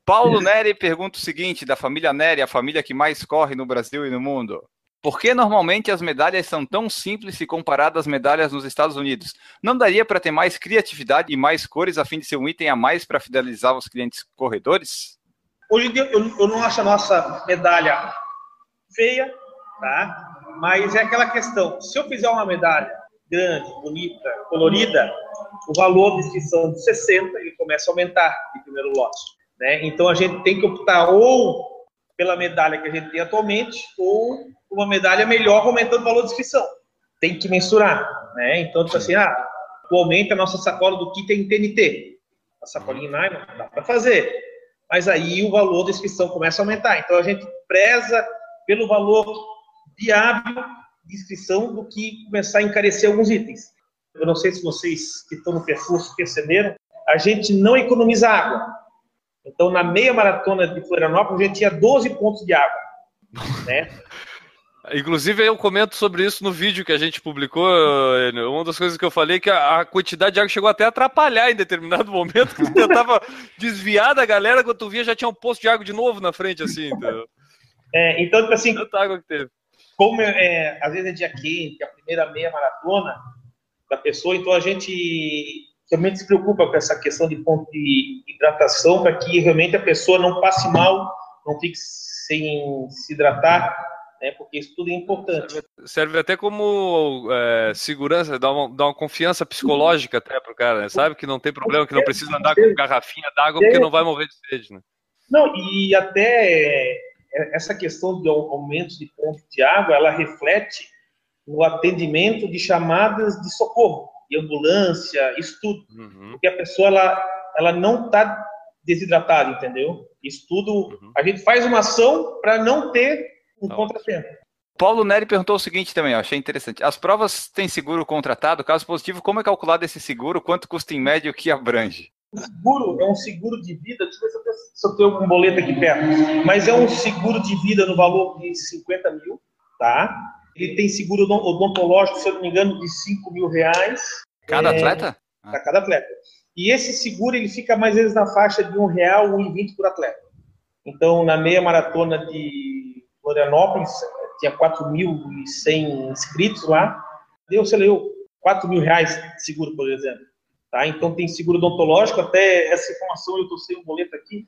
Paulo Neri pergunta o seguinte: da família Neri, a família que mais corre no Brasil e no mundo. Por que normalmente as medalhas são tão simples se comparadas às medalhas nos Estados Unidos? Não daria para ter mais criatividade e mais cores a fim de ser um item a mais para fidelizar os clientes corredores? Hoje em dia eu, eu não acho a nossa medalha feia, tá? Mas é aquela questão, se eu fizer uma medalha grande, bonita, colorida, o valor de inscrição de 60 ele começa a aumentar de primeiro lote. Né? Então a gente tem que optar ou pela medalha que a gente tem atualmente ou uma medalha melhor aumentando o valor de inscrição. Tem que mensurar. Né? Então, tipo assim, ah, atualmente a nossa sacola do kit é em TNT. A sacolinha nylon dá para fazer. Mas aí o valor da inscrição começa a aumentar. Então a gente preza pelo valor viável de inscrição do que começar a encarecer alguns itens. Eu não sei se vocês que estão no percurso perceberam, a gente não economiza água. Então, na meia maratona de Florianópolis, a gente tinha 12 pontos de água. Né? Inclusive, eu comento sobre isso no vídeo que a gente publicou. Uma das coisas que eu falei é que a quantidade de água chegou até a atrapalhar em determinado momento, que tentava desviar da galera, quando tu via já tinha um posto de água de novo na frente, assim. Então, é, então tipo assim, tanta água que teve como é, às vezes é dia quente, a primeira meia maratona da pessoa, então a gente realmente se preocupa com essa questão de ponto de hidratação para que realmente a pessoa não passe mal, não fique sem se hidratar, né, porque isso tudo é importante. Serve, serve até como é, segurança, dá uma, dá uma confiança psicológica até para o cara, né? sabe que não tem problema, que não precisa andar com garrafinha d'água porque não vai morrer de sede. Né? Não, e até essa questão do aumento de pontos de água, ela reflete no atendimento de chamadas de socorro, de ambulância, isso tudo. Uhum. Porque a pessoa, ela, ela não está desidratada, entendeu? Isso tudo, uhum. a gente faz uma ação para não ter um tá. contratempo. Paulo Neri perguntou o seguinte também, ó, achei interessante. As provas têm seguro contratado? Caso positivo, como é calculado esse seguro? Quanto custa em média o que abrange? O seguro é um seguro de vida, deixa eu ver se eu tenho um boleto aqui perto, mas é um seguro de vida no valor de 50 mil, tá? Ele tem seguro odontológico, se eu não me engano, de 5 mil reais. Cada é, atleta? Para cada atleta. E esse seguro ele fica mais vezes na faixa de um real, um e vinte por atleta. Então, na meia maratona de Florianópolis, tinha 4.100 inscritos lá, deu, sei lá, 4 mil reais de seguro, por exemplo. Tá? Então tem seguro odontológico, até essa informação eu estou sem o boleto aqui,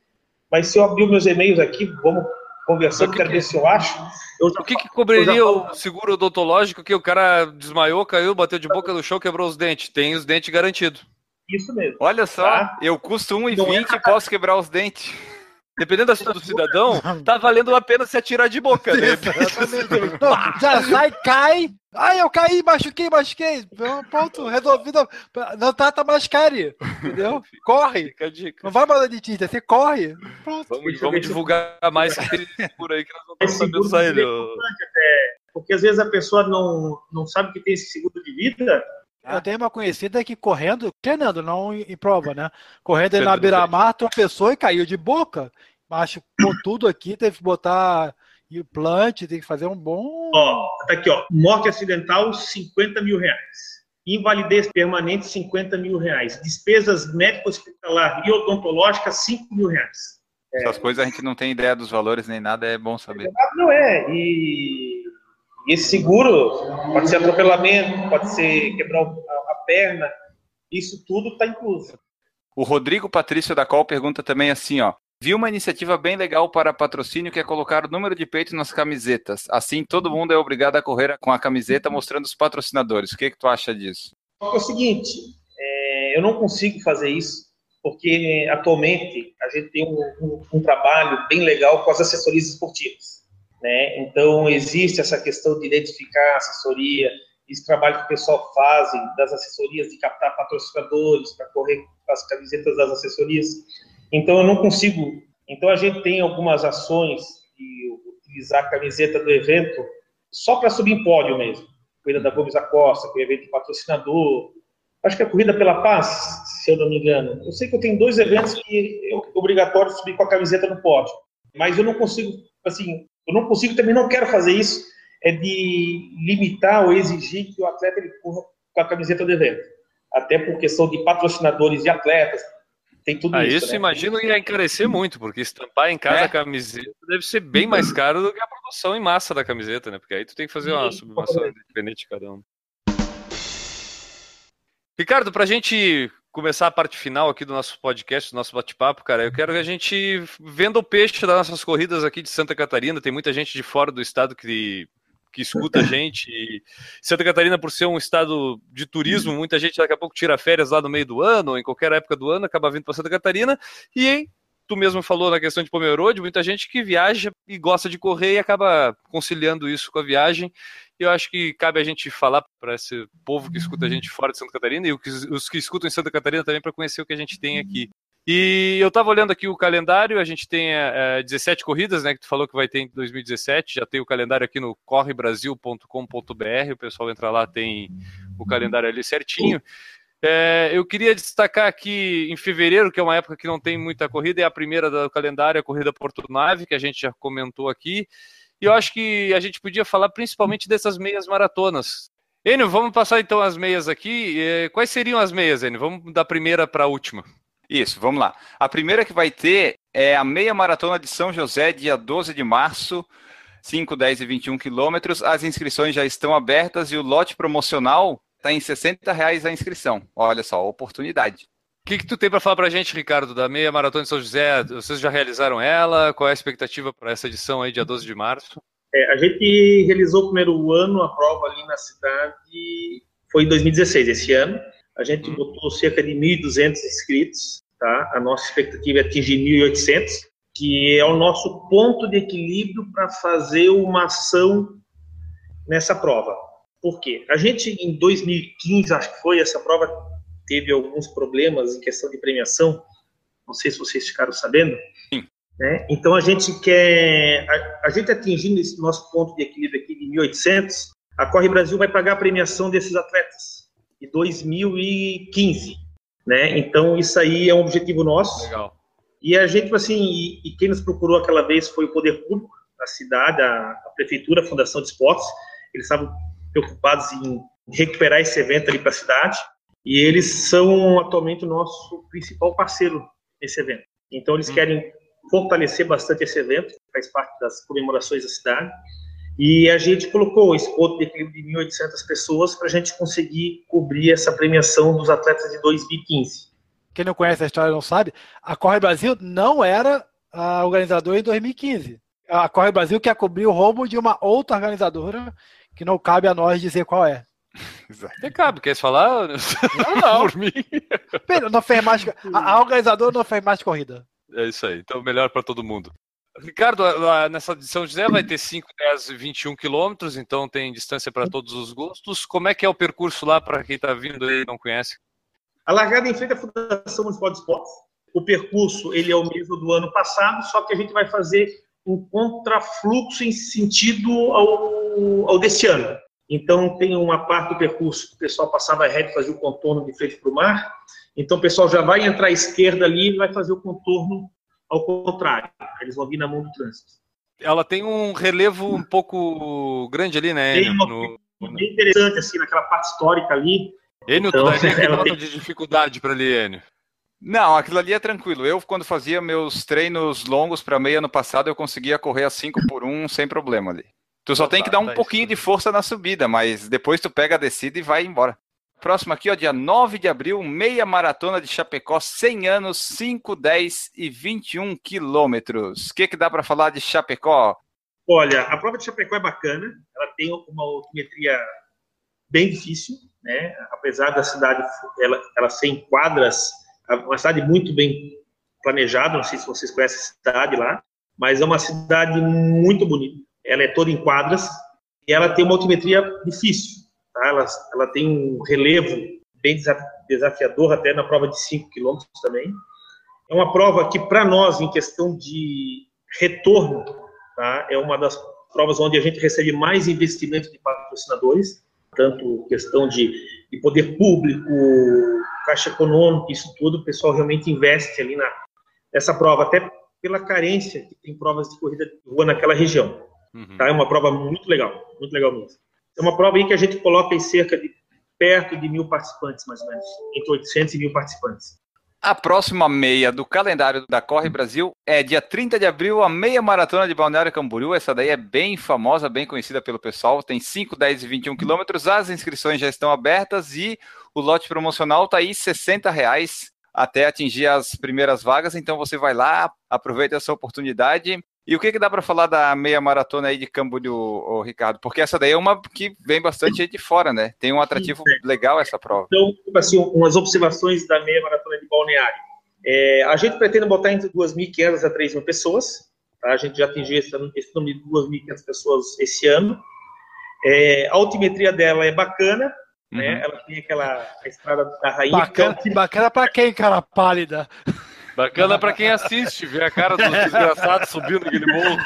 mas se eu abrir meus e-mails aqui, vamos conversando, que quero que... ver se eu acho. Eu o que, que cobriria o seguro odontológico que o cara desmaiou, caiu, bateu de boca no chão, quebrou os dentes? Tem os dentes garantidos. Isso mesmo. Olha só, tá? eu custo 1,20 e é... posso quebrar os dentes. Dependendo da situação do cidadão, tá valendo a pena se atirar de boca, né? Não, já sai, cai. Ai, eu caí, machuquei, machuquei. Pronto, resolvido. Não trata mais cari, entendeu? Corre. Fica a dica. Não vai mandar dentista, você corre. Pronto. Vamos, vamos divulgar mais seguro aí que nós vamos seguro saber de vida é porque às vezes a pessoa não, não sabe que tem esse seguro de vida. Eu tenho uma conhecida que correndo, treinando, não em prova, né? Correndo na beira-mar, tropeçou e caiu de boca. Machucou tudo aqui, teve que botar implante, tem que fazer um bom. Ó, tá aqui, ó. Morte acidental, 50 mil reais. Invalidez permanente, 50 mil reais. Despesas médico-hospitalar e odontológicas, 5 mil reais. Essas coisas a gente não tem ideia dos valores nem nada, é bom saber. Não é. E, e esse seguro pode ser atropelamento, pode ser quebrar a, perna. Isso tudo está incluso. O Rodrigo Patrício da Col pergunta também assim, ó. Vi uma iniciativa bem legal para patrocínio que é colocar o número de peito nas camisetas. Assim, todo mundo é obrigado a correr com a camiseta mostrando os patrocinadores. O que, que tu acha disso? É o seguinte, é, eu não consigo fazer isso, porque atualmente a gente tem um, um- um trabalho bem legal com as assessorias esportivas. Né? Então, existe essa questão de identificar assessoria, esse trabalho que o pessoal faz das assessorias de captar patrocinadores para correr as camisetas das assessorias. Então, eu não consigo. Então, a gente tem algumas ações de utilizar a camiseta do evento só para subir em pódio mesmo. Corrida da Gomes da Costa, que é evento patrocinador. Acho que é a Corrida pela Paz, se eu não me engano. Eu sei que eu tenho dois eventos que é obrigatório subir com a camiseta no pódio. Mas eu não consigo, assim, eu não consigo, também não quero fazer isso, é de limitar ou exigir que o atleta ele corra com a camiseta do evento. Até por questão de patrocinadores de atletas, tem tudo Ah, isso. isso né? imagino ia encarecer muito, porque estampar em casa É. a camiseta deve ser bem mais caro do que a produção em massa da camiseta, né? Porque aí tu tem que fazer uma sublimação independente de cada um. Ricardo, pra gente começar a parte final aqui do nosso podcast, do nosso bate-papo, cara, eu quero que a gente venda o peixe das nossas corridas aqui de Santa Catarina. Tem muita gente de fora do estado que, que escuta a gente. E Santa Catarina, por ser um estado de turismo, muita gente daqui a pouco tira férias lá no meio do ano, ou em qualquer época do ano, acaba vindo para Santa Catarina. E hein, tu mesmo falou na questão de Pomerode, muita gente que viaja e gosta de correr e acaba conciliando isso com a viagem. Eu acho que cabe a gente falar para esse povo que escuta a gente fora de Santa Catarina e os que- escutam em Santa Catarina também para conhecer o que a gente tem aqui. E eu estava olhando aqui o calendário, a gente tem eh, 17 corridas, né, que tu falou que vai ter em 2017, já tem o calendário aqui no correbrasil.com.br, o pessoal entra lá, tem o calendário ali certinho. É, eu queria destacar aqui em fevereiro, que é uma época que não tem muita corrida, é a primeira do calendário, a corrida Porto Nave, que a gente já comentou aqui. E eu acho que a gente podia falar principalmente dessas meias maratonas. Enio, vamos passar então as meias aqui. Eh, Quais seriam as meias, Enio? Vamos da primeira para a última. Isso, vamos lá. A primeira que vai ter é a meia maratona de São José, dia 12 de março, 5, 10 e 21 quilômetros. As inscrições já estão abertas e o lote promocional está em 60 reais a inscrição. Olha só, oportunidade. O que, que tu tem para falar para a gente, Ricardo, da meia maratona de São José? Vocês já realizaram ela? Qual é a expectativa para essa edição aí, dia 12 de março? É, a gente realizou o primeiro ano a prova ali na cidade, foi em 2016, esse ano. A gente Hum. botou cerca de 1.200 inscritos, tá? A nossa expectativa é atingir 1.800, que é o nosso ponto de equilíbrio para fazer uma ação nessa prova. Por quê? A gente, em 2015, acho que foi, essa prova teve alguns problemas em questão de premiação. Não sei se vocês ficaram sabendo. Né? Então a gente quer, a, a gente atingindo esse nosso ponto de equilíbrio aqui de 1.800, a Corre Brasil vai pagar a premiação desses atletas de 2015, né? Então isso aí é um objetivo nosso. Legal. E a gente, assim, e, e quem nos procurou aquela vez foi o poder público, a cidade, a, a prefeitura, a Fundação de Esportes. Eles estavam preocupados em recuperar esse evento ali para a cidade. E eles são atualmente o nosso principal parceiro nesse evento. Então eles Hum. querem fortalecer bastante esse evento, faz parte das comemorações da cidade. E a gente colocou esse ponto de equilíbrio de 1.800 pessoas para a gente conseguir cobrir essa premiação dos atletas de 2015. Quem não conhece a história não sabe, a Corre Brasil não era a organizadora em 2015. A Corre Brasil quer cobrir o roubo de uma outra organizadora que não cabe a nós dizer qual é. Até cabe, quer falar? Não, não. Por mim. Não fez mais, a, a organizadora não fez mais corrida. É isso aí. Então, melhor para todo mundo. Ricardo, lá nessa de São José vai ter 5, 10 e 21 quilômetros, então tem distância para todos os gostos. Como é que é o percurso lá para quem está vindo aí e não conhece? A largada em frente à Fundação Municipal de Esportes. O percurso ele é o mesmo do ano passado, só que a gente vai fazer um contrafluxo em sentido ao, ao deste ano. Então, tem uma parte do percurso que o pessoal passava reto e fazia o contorno de frente para o mar. Então, o pessoal já vai entrar à esquerda ali e vai fazer o contorno ao contrário. Eles vão vir na mão do trânsito. Ela tem um relevo um pouco grande ali, né? Tem uma no... bem interessante, assim, naquela parte histórica ali. Enio, então, tu daria que nota tem... de dificuldade para ali, Enio? Não, aquilo ali é tranquilo. Eu, quando fazia meus treinos longos para meia no passado, eu conseguia correr a 5 por 1 sem problema ali. Tu só tem que dar um pouquinho de força na subida, mas depois tu pega a descida e vai embora. Próximo aqui, ó, dia 9 de abril, meia maratona de Chapecó, 100 anos, 5, 10 e 21 quilômetros. O que, que dá para falar de Chapecó? Olha, a prova de Chapecó é bacana, ela tem uma altimetria bem difícil, né? apesar da cidade ela, ela ser em quadras, uma cidade muito bem planejada, não sei se vocês conhecem a cidade lá, mas é uma cidade muito bonita. Ela é toda em quadras e ela tem uma altimetria difícil. Tá? Ela, ela tem um relevo bem desafiador, até na prova de 5 km também. É uma prova que, para nós, em questão de retorno, tá? é uma das provas onde a gente recebe mais investimento de patrocinadores, tanto questão de, de poder público, caixa econômica, isso tudo, o pessoal realmente investe ali na, nessa prova, até pela carência que tem provas de corrida de rua naquela região. Uhum. Tá? É uma prova muito legal, muito legal mesmo. É uma prova aí que a gente coloca em cerca de perto de mil participantes, mais ou menos, entre 800 e mil participantes. A próxima meia do calendário da Corre Brasil é dia 30 de abril, a meia maratona de Balneário Camboriú. Essa daí é bem famosa, bem conhecida pelo pessoal. Tem 5, 10 e 21 quilômetros. As inscrições já estão abertas e o lote promocional está aí 60 reais até atingir as primeiras vagas. Então você vai lá, aproveita essa oportunidade. E o que, que dá para falar da meia maratona aí de Camboriú, Ricardo? Porque essa daí é uma que vem bastante gente de fora, né? Tem um atrativo Sim, legal essa prova. Então, tipo assim, umas observações da meia maratona de Balneário. É, a gente pretende botar entre 2.500 a 3.000 pessoas. Tá? A gente já atingiu esse, esse número de 2.500 pessoas esse ano. É, a altimetria dela é bacana, né? uhum. né? Ela tem aquela estrada da rainha. Bacana, então... bacana para quem, cara pálida? Bacana para quem assiste, ver a cara dos desgraçados subindo aquele morro.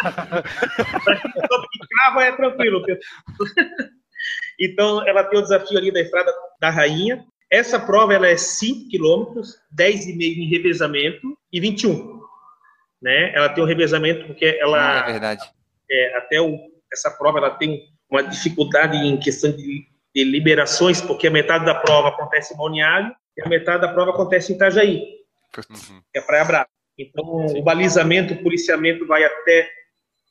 Carro é tranquilo. Então, ela tem o desafio ali da Estrada da Rainha. Essa prova ela é 5 quilômetros, 10,5 em revezamento e 21. Né? Ela tem um revezamento porque ela... Ah, é verdade. É, até o, essa prova ela tem uma dificuldade em questão de, de liberações, porque a metade da prova acontece em Balneário e a metade da prova acontece em Itajaí uhum. que é a Praia Brava. Então, Sim. o balizamento, o policiamento vai até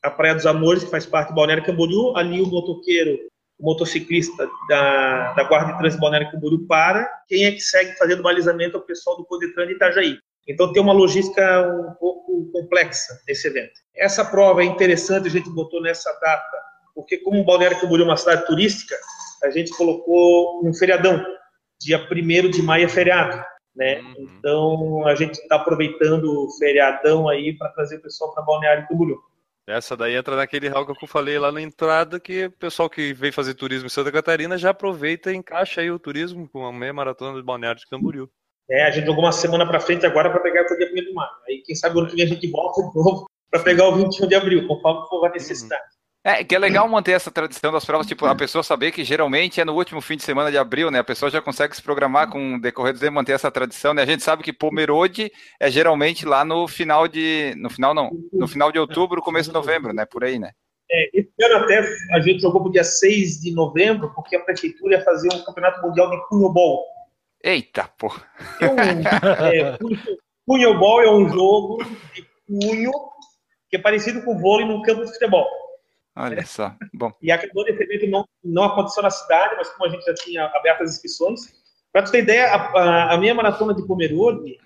a Praia dos Amores, que faz parte do Balneário Camboriú. Ali o motoqueiro, o motociclista da, da Guarda de Trânsito Balneário Camboriú para. Quem é que segue fazendo balizamento é o pessoal do Codetran de Itajaí. Então, tem uma logística um pouco complexa nesse evento. Essa prova é interessante, a gente botou nessa data, porque como o Balneário Camboriú é uma cidade turística, a gente colocou um feriadão. Dia 1 de maio é feriado né? Uhum. Então a gente está aproveitando o feriadão aí para trazer o pessoal para Balneário Camboriú. Essa daí entra naquele rol que eu falei lá na entrada, que o pessoal que vem fazer turismo em Santa Catarina já aproveita e encaixa aí o turismo com a meia maratona de Balneário de Camboriú. É, a gente jogou uma semana para frente agora para pegar o dia 1 de maio. Aí quem sabe ano que vem a gente volta de novo para pegar o 21 de abril, conforme for a necessidade. Uhum. É, que é legal manter essa tradição das provas, tipo, a pessoa saber que geralmente é no último fim de semana de abril, né? A pessoa já consegue se programar com o decorrer do tempo, manter essa tradição, né? A gente sabe que Pomerode é geralmente lá no final de. No final não, no final de outubro, começo de novembro, né? Por aí, né? É, esse ano até a gente jogou pro dia 6 de novembro, porque a prefeitura ia fazer um campeonato mundial de punhobol. Eita, pô! É, é, punhobol é um jogo de punho que é parecido com vôlei num campo de futebol. Olha só. Bom. E acabou desse evento não, não aconteceu na cidade, mas como a gente já tinha aberto as inscrições. Para tu ter ideia, a, a, minha maratona de Pomerode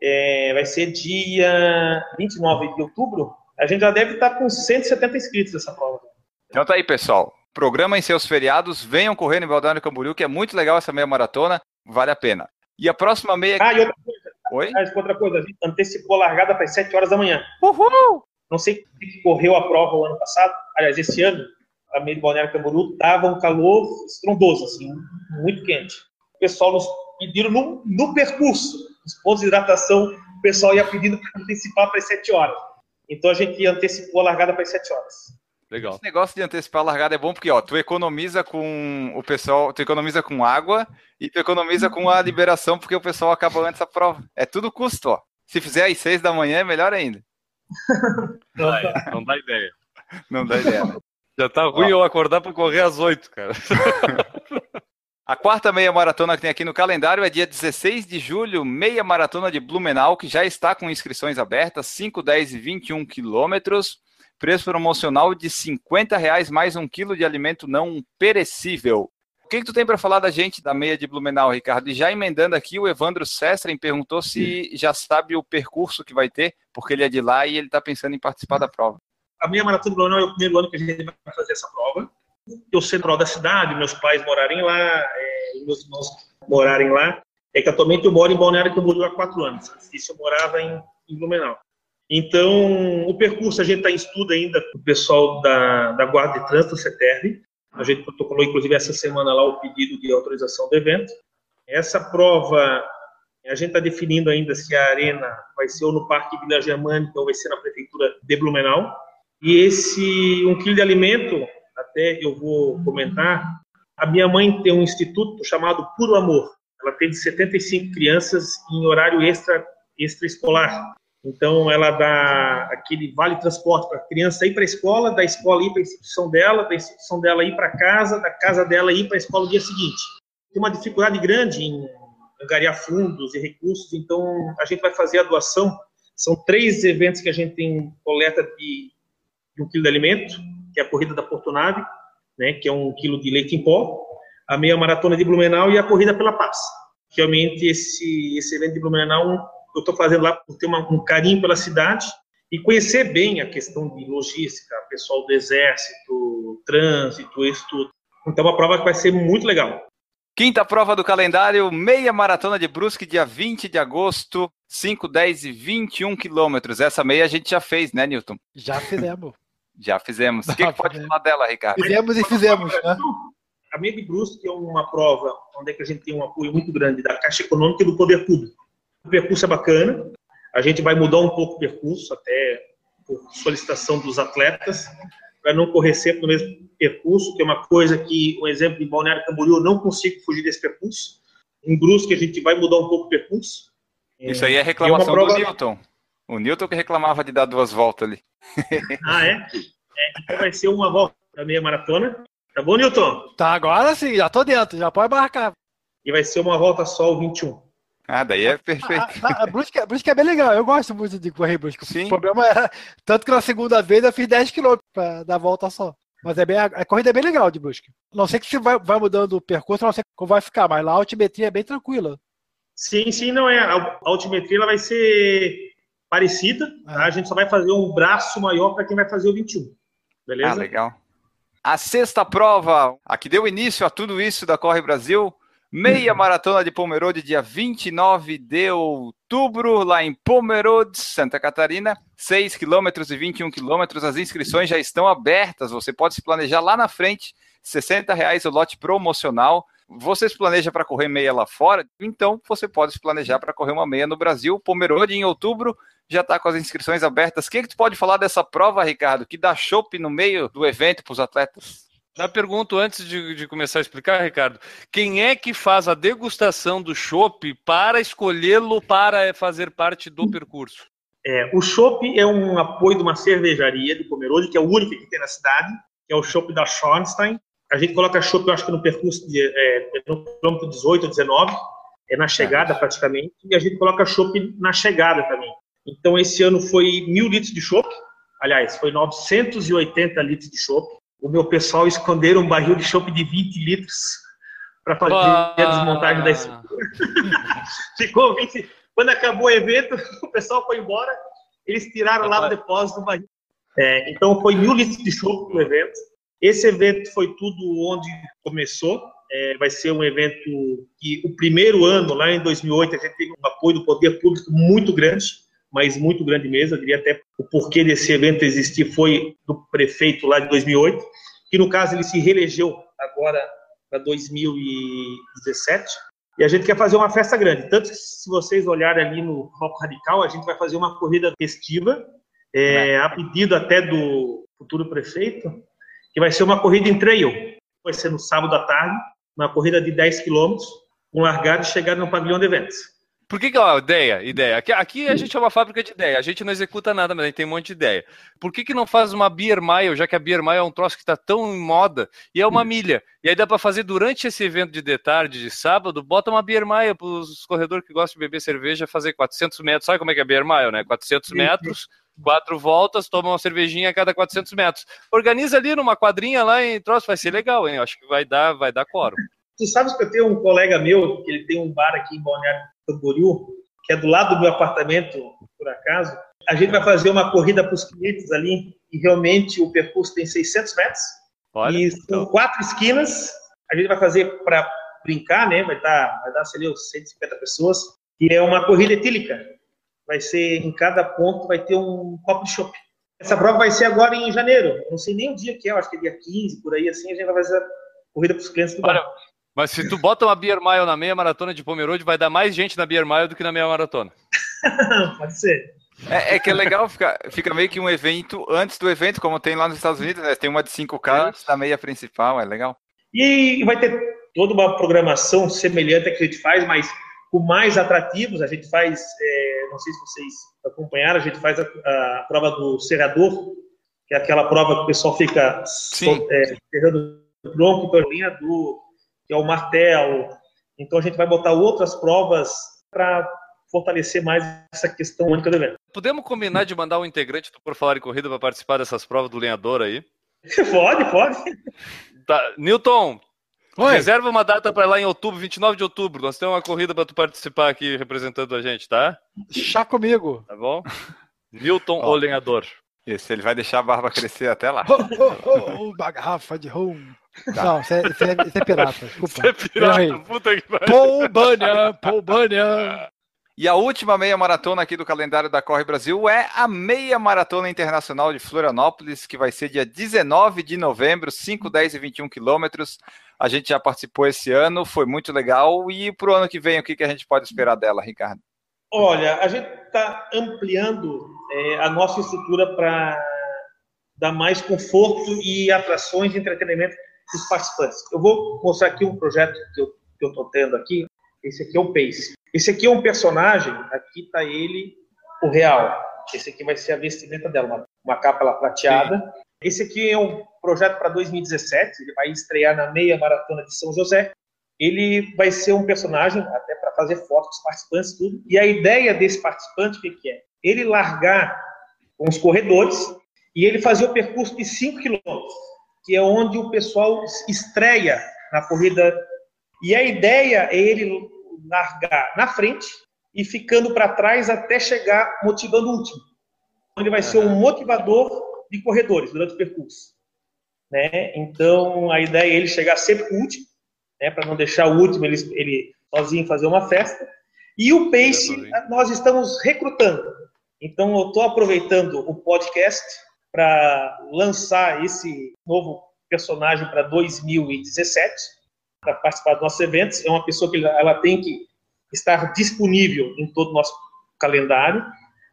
é, vai ser dia 29 de outubro. A gente já deve estar com 170 inscritos nessa prova. Então tá aí, pessoal. Programem seus feriados, venham correr no Balneário Camboriú, que é muito legal essa meia maratona, vale a pena. E a próxima meia. Ah, e outra coisa, Oi? Aliás, outra coisa, a gente antecipou a largada para as 7 horas da manhã. Uhul! Não sei quem correu a prova o ano passado, aliás, esse ano, a meio de Balneário Camboriú, estava um calor estrondoso, assim, muito quente. O pessoal nos pediram no, no percurso, nos pontos de hidratação, o pessoal ia pedindo para antecipar para as 7 horas. Então a gente antecipou a largada para as 7 horas. Legal. Esse negócio de antecipar a largada é bom porque, ó, tu economiza com o pessoal, tu economiza com água e tu economiza com a liberação porque o pessoal acaba antes da prova. É tudo custo, ó. Se fizer às seis da manhã é melhor ainda. Não dá ideia. Não dá ideia. né? Já tá ruim eu acordar pra correr às 8, cara. A quarta meia maratona que tem aqui no calendário é dia 16 de julho, meia maratona de Blumenau, que já está com inscrições abertas, 5, 10 e 21 quilômetros. Preço promocional de 50 reais mais um quilo de alimento não perecível. O que, que tu tem para falar da gente da meia de Blumenau, Ricardo? E já emendando aqui, o Evandro Sestren perguntou se já sabe o percurso que vai ter, porque ele é de lá e ele está pensando em participar da prova. a minha maratona de Blumenau é o primeiro ano que a gente vai fazer essa prova. Eu central da cidade, meus pais morarem lá, é, meus irmãos morarem lá. É que atualmente eu moro em Balneário Camboriú há quatro anos. Antes disso eu morava em, em Blumenau. Então, o percurso a gente está em estudo ainda com o pessoal da, da Guarda de Trânsito, CETERV. A gente protocolou, inclusive, essa semana lá o pedido de autorização do evento. Essa prova, a gente está definindo ainda se a arena vai ser ou no Parque Vila Germânica ou vai ser na Prefeitura de Blumenau. E esse um quilo de alimento, até eu vou comentar, a minha mãe tem um instituto chamado Puro Amor. Ela tem 75 crianças em horário extra extraescolar. Então, ela dá aquele vale transporte para a criança ir para a escola, da escola ir para a instituição dela, da instituição dela ir para casa, da casa dela ir para a escola no dia seguinte. Tem uma dificuldade grande em angariar fundos e recursos, então a gente vai fazer a doação. São três eventos que a gente tem coleta de, de um quilo de alimento, que é a corrida da Portonave, né, que é um quilo de leite em pó, a meia maratona de Blumenau e a corrida pela paz. Realmente, esse, esse evento de Blumenau eu estou fazendo lá por ter uma, um carinho pela cidade e conhecer bem a questão de logística, pessoal do exército, trânsito, isso tudo. Então, é uma prova que vai ser muito legal. Quinta prova do calendário, meia maratona de Brusque, dia 20 de agosto, 5, 10 e 21 quilômetros. Essa meia a gente já fez, né, Newton? Já fizemos. Já fizemos. O que, que pode falar dela, Ricardo? Fizemos e fizemos, né? A meia de Brusque é uma prova onde é que a gente tem um apoio muito grande da Caixa Econômica e do Poder Público. O percurso é bacana, a gente vai mudar um pouco o percurso, até por solicitação dos atletas, para não correr sempre no mesmo percurso, que é uma coisa que, um exemplo, em Balneário Camboriú, eu não consigo fugir desse percurso. Em Brusque, a gente vai mudar um pouco o percurso. Isso aí é E reclamação uma prova- do Newton. O Newton que reclamava de dar duas voltas ali. Ah, é? É, Então vai ser uma volta da meia maratona. Tá bom, Newton? Tá, agora sim, já tô dentro, já pode marcar. E vai ser uma volta só o 21. Ah, daí é perfeito. A, a, Brusque, a Brusque é bem legal, eu gosto muito de correr Brusque. Sim. O problema é, tanto que na segunda vez eu fiz 10 km pra dar a volta só. Mas é bem, a, a corrida é bem legal de Brusque. Não sei que se vai, vai mudando o percurso, não sei como vai ficar, mas lá a altimetria é bem tranquila. Sim, sim, não é. A a altimetria ela vai ser parecida. tá? A gente só vai fazer um braço maior para quem vai fazer o 21. Beleza? Ah, legal. A sexta prova, a que deu início a tudo isso da Corre Brasil, meia maratona de Pomerode, dia 29 de outubro, lá em Pomerode, Santa Catarina, 6 quilômetros e 21 quilômetros. As inscrições já estão abertas, você pode se planejar lá na frente, 60 reais o lote promocional. Você se planeja para correr meia lá fora, então você pode se planejar para correr uma meia no Brasil. Pomerode em outubro já está com as inscrições abertas. O que, que tu pode falar dessa prova, Ricardo, que dá chopp no meio do evento para os atletas? Já pergunto antes de, de começar a explicar, Ricardo, quem é que faz a degustação do chopp para escolhê-lo para fazer parte do percurso? É, o chopp é um apoio de uma cervejaria de Pomerode, que é o único que tem na cidade, que é o chopp da Schornstein. A gente coloca chopp, eu acho que no percurso de, é, no quilômetro 18 ou 19, é na chegada praticamente, e a gente coloca chopp na chegada também. Então, esse ano foi mil litros de chopp, aliás, foi 980 litros de chopp. O meu pessoal esconderam um barril de chopp de 20 litros para fazer a desmontagem da estrutura. Ficou 20. Quando acabou o evento, o pessoal foi embora, eles tiraram lá no depósito do barril. É, então, foi mil litros de chopp no evento. Esse evento foi tudo onde começou. É, vai ser um evento que o primeiro ano, lá em 2008, a gente teve um apoio do poder público muito grande, mas muito grande mesmo. Eu diria até o porquê desse evento existir foi do prefeito lá de 2008, que no caso ele se reelegeu agora para 2017. E a gente quer fazer uma festa grande. Tanto que, se vocês olharem ali no Foco Radical, a gente vai fazer uma corrida festiva, é, a pedido até do futuro prefeito, que vai ser uma corrida em trail. Vai ser no sábado à tarde, uma corrida de 10 quilômetros, com largada e chegada no pavilhão de eventos. Por que, que ó, ideia, ideia? Aqui, aqui, a gente é uma fábrica de ideia, a gente não executa nada, mas a gente tem um monte de ideia. Por que, que não faz uma Beer Mile, já que a Beer Mile é um troço que está tão em moda, e é uma milha? E aí dá para fazer durante esse evento de de tarde, de sábado, bota uma Beer Mile para os corredores que gostam de beber cerveja fazer 400 metros. Sabe como é que é Beer Mile, né? 400 metros, quatro voltas, toma uma cervejinha a cada 400 metros. Organiza ali numa quadrinha lá em troço, vai ser legal, hein? Acho que vai dar, vai dar coro. Tu sabes que eu tenho um colega meu, que ele tem um bar aqui em Balneário Camboriú, que é do lado do meu apartamento, por acaso. A gente vai fazer uma corrida para os clientes ali, e realmente o percurso tem 600 metros. Olha, e são então. quatro esquinas. A gente vai fazer para brincar, né? Vai dar, vai dar sei lá, uns 150 pessoas. E é uma corrida etílica. Vai ser, em cada ponto, vai ter um copo de chopp. Essa prova vai ser agora em janeiro. Não sei nem o dia que é, acho que é dia 15, por aí assim. A gente vai fazer a corrida para os clientes do Olha, bar. Mas se tu bota uma Beer Mile na meia maratona de Pomerode, vai dar mais gente na Beer Mile do que na meia maratona. Pode ser. É, é que é legal, fica, fica meio que um evento antes do evento, como tem lá nos Estados Unidos, né? Tem uma de 5K antes da meia principal, é legal. E vai ter toda uma programação semelhante à que a gente faz, mas com mais atrativos. A gente faz, é, não sei se vocês acompanharam, a gente faz a, a prova do serrador, que é aquela prova que o pessoal fica Sim. so- é, serrando o tronco, linha do, que é o martelo. Então a gente vai botar outras provas para fortalecer mais essa questão única do evento. Podemos combinar de mandar um integrante do Por Falar em Corrida para participar dessas provas do lenhador aí? pode, pode. Tá. Newton, Oi. reserva uma data para lá em outubro, 29 de outubro. Nós temos uma corrida para tu participar aqui representando a gente, tá? Chá comigo. Tá bom? Newton, o lenhador. Isso, ele vai deixar a barba crescer até lá. Oh, oh, oh, uma garrafa de rum. Não, isso é, é- é pirata. Desculpa. Você é pirata, Errei. puta que pariu. Paul Bunyan, Paul Bunyan. E a última meia maratona aqui do calendário da Corre Brasil é a Meia Maratona Internacional de Florianópolis, que vai ser dia 19 de novembro, 5, 10 e 21 quilômetros. A gente já participou esse ano, foi muito legal. E para o ano que vem, o que, que a gente pode esperar dela, Ricardo? Olha, a gente está ampliando é, a nossa estrutura para dar mais conforto e atrações de entretenimento para os participantes. Eu vou mostrar aqui um projeto que eu estou tendo aqui. Esse aqui é o Pace. Esse aqui é um personagem, aqui está ele, o real. Esse aqui vai ser a vestimenta dela, uma, uma capa lá prateada. Esse aqui é um projeto para 2017, ele vai estrear na meia maratona de São José. Ele vai ser um personagem, até para fazer fotos com os participantes, tudo. E a ideia desse participante, o que, que é? Ele largar os corredores e ele fazer o percurso de 5 quilômetros, que é onde o pessoal estreia na corrida. E a ideia é ele largar na frente e ficando para trás até chegar motivando o último. Ele vai ser um motivador de corredores durante o percurso. Né? Então, a ideia é ele chegar sempre o último, né? para não deixar o último ele, ele sozinho fazer uma festa. E o Pace, nós estamos recrutando. Então, eu estou aproveitando o podcast para lançar esse novo personagem para 2017, para participar dos nossos eventos. É uma pessoa que ela tem que estar disponível em todo o nosso calendário.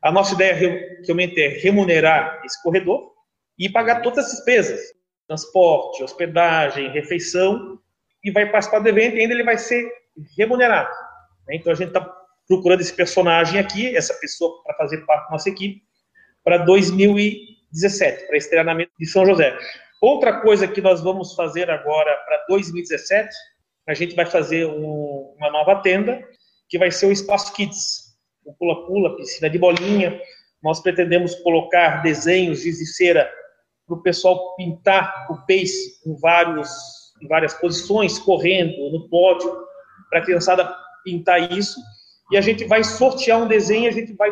A nossa ideia realmente é remunerar esse corredor e pagar todas as despesas, transporte, hospedagem, refeição, e vai participar do evento e ainda ele vai ser remunerado. né? Então a gente está procurando esse personagem aqui, essa pessoa para fazer parte da nossa equipe, para 2017, para esse treinamento de São José. Outra coisa que nós vamos fazer agora para 2017, a gente vai fazer um- uma nova tenda, que vai ser o Espaço Kids. O pula-pula, piscina de bolinha. Nós pretendemos colocar desenhos, giz de cera, para o pessoal pintar o pace em, vários, em várias posições, correndo, no pódio, para a criançada pintar isso. E a gente vai sortear um desenho, a gente vai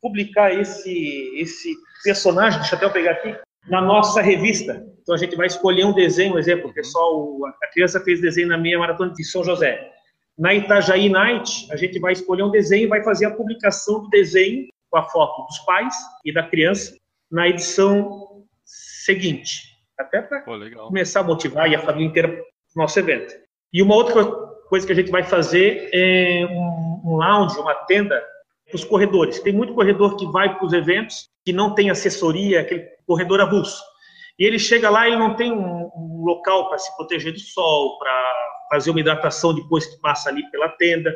publicar esse, esse personagem, deixa até eu pegar aqui, na nossa revista. Então a gente vai escolher um desenho, um exemplo, pessoal, a criança fez desenho na meia maratona de São José. Na Itajaí Night, a gente vai escolher um desenho e vai fazer a publicação do desenho com a foto dos pais e da criança na edição seguinte, até para começar a motivar e a família inteira para o nosso evento. E uma outra coisa que a gente vai fazer é um, lounge, uma tenda os corredores. Tem muito corredor que vai para os eventos que não tem assessoria, aquele corredor avulso. E ele chega lá e não tem um, um local para se proteger do sol, para fazer uma hidratação depois que passa ali pela tenda.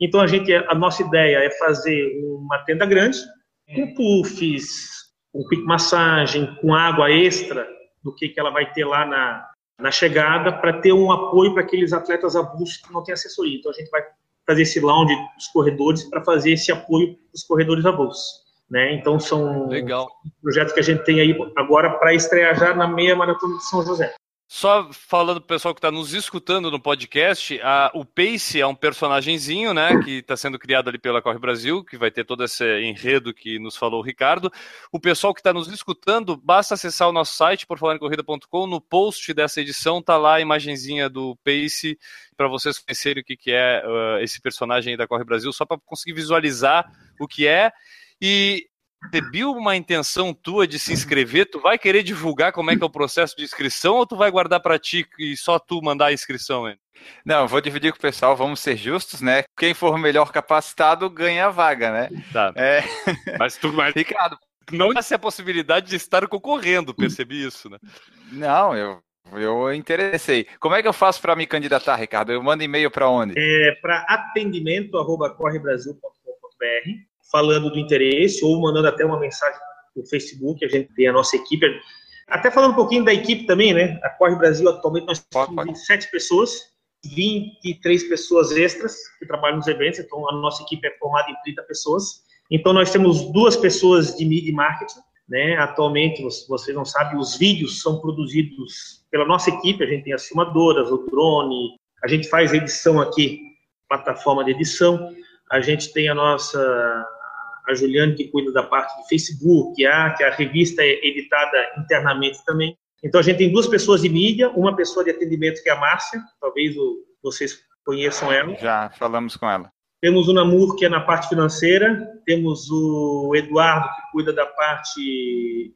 Então a gente, a nossa ideia é fazer uma tenda grande com puffs, com quick massagem, com água extra do que que ela vai ter lá na, na chegada para ter um apoio para aqueles atletas avulsos que não têm assessoria. Então a gente vai fazer esse lounge dos corredores para fazer esse apoio para os corredores avulsos. Né? Então são Legal. projetos que a gente tem aí agora para estrear já na meia maratona de São José. Só falando pro pessoal que está nos escutando no podcast, a, o Pace é um personagemzinho, né, que está sendo criado ali pela Corre Brasil, que vai ter todo esse enredo que nos falou o Ricardo. O pessoal que está nos escutando, basta acessar o nosso site, porfalarencorrida.com, no post dessa edição tá lá a imagenzinha do Pace, para vocês conhecerem o que, que é uh, esse personagem da Corre Brasil, só para conseguir visualizar o que é. E percebi uma intenção tua de se inscrever, tu vai querer divulgar como é que é o processo de inscrição ou tu vai guardar para ti e só tu mandar a inscrição? Hein? Não, vou dividir com o pessoal, vamos ser justos, né? Quem for melhor capacitado ganha a vaga, né? Tá. É... Mas tu, mas, Ricardo, não dá-se a possibilidade de estar concorrendo, percebi isso, né? Não, eu eu interessei. Como é que eu faço para me candidatar, Ricardo? Eu mando e-mail para onde? É para atendimento@correbrasil.com.br falando do interesse ou mandando até uma mensagem no Facebook, a gente tem a nossa equipe. Até falando um pouquinho da equipe também, né? A Corre Brasil atualmente nós temos 27 pessoas, 23 pessoas extras que trabalham nos eventos, então a nossa equipe é formada em 30 pessoas. Então nós temos duas pessoas de mídia e marketing, né? Atualmente, vocês não sabem, os vídeos são produzidos pela nossa equipe, a gente tem as filmadoras, o drone, a gente faz edição aqui, plataforma de edição, a gente tem a nossa a Juliane que cuida da parte de Facebook, a, que a revista é editada internamente também. Então a gente tem duas pessoas de mídia, uma pessoa de atendimento que é a Márcia, talvez o, vocês conheçam ela. Já falamos com ela. Temos o Namur, que é na parte financeira, temos o Eduardo, que cuida da parte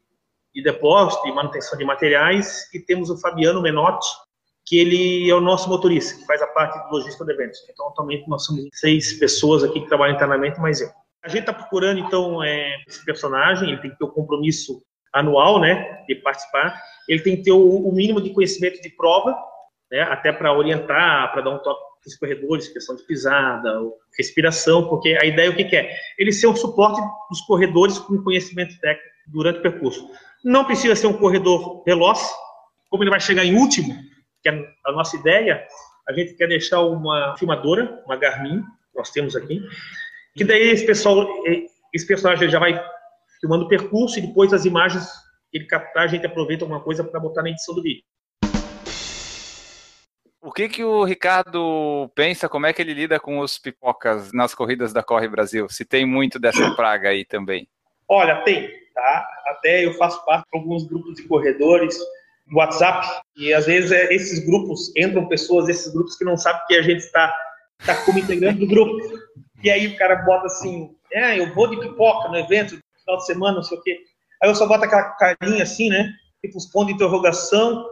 de depósito e manutenção de materiais, e temos o Fabiano Menotti, que ele é o nosso motorista, que faz a parte de logística de eventos. Então, atualmente, nós somos seis pessoas aqui que trabalham internamente, mais eu. A gente está procurando, então, é, esse personagem, ele tem que ter o um compromisso anual, né, de participar, ele tem que ter o, o mínimo de conhecimento de prova, né, até para orientar, para dar um toque para os corredores, questão de pisada, respiração, porque a ideia é o que, que é? Ele ser um suporte dos corredores com conhecimento técnico durante o percurso. Não precisa ser um corredor veloz, como ele vai chegar em último, que é a nossa ideia, a gente quer deixar uma filmadora, uma Garmin, nós temos aqui, que daí esse pessoal, esse personagem já vai filmando o percurso e depois as imagens que ele captar, a gente aproveita alguma coisa para botar na edição do vídeo. O que que o Ricardo pensa, como é que ele lida com os pipocas nas corridas da Corre Brasil? Se tem muito dessa praga aí também. Olha, tem, tá? Até eu faço parte de alguns grupos de corredores do WhatsApp e às vezes é, esses grupos entram pessoas desses grupos que não sabem que a gente está tá como integrante do grupo. E aí o cara bota assim, é, eu vou de pipoca no evento, final de semana, não sei o quê. Aí eu só boto aquela carinha assim, né? Tipo, os pontos de interrogação.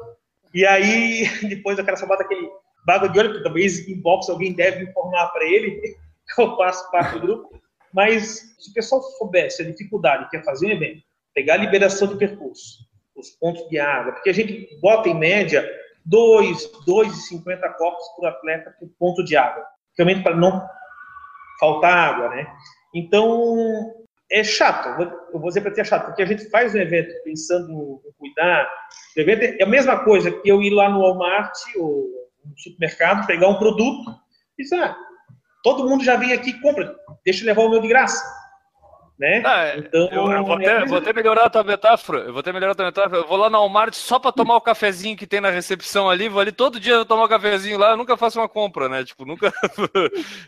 E aí, depois o cara só bota aquele bago de olho, porque talvez em box alguém deve informar para ele que eu faço parte do grupo. Mas se o pessoal soubesse a dificuldade que é fazer um evento, pegar a liberação de percurso, os pontos de água, porque a gente bota em média 2, 2,50 copos por atleta por ponto de água. Realmente para não faltar água, né? Então, é chato, eu vou dizer para ti é chato, porque a gente faz um evento pensando em cuidar. O evento é a mesma coisa que eu ir lá no Walmart ou no supermercado, pegar um produto e dizer, ah, todo mundo já vem aqui e compra, deixa eu levar o meu de graça. Né? Ah, então, eu, eu vou, até, é vou até melhorar a tua metáfora. Eu vou até melhorar a tua metáfora. Eu vou lá no Walmart só para tomar o cafezinho que tem na recepção ali. Vou ali todo dia eu tomar o um cafezinho lá. Eu nunca faço uma compra, né? Tipo, nunca.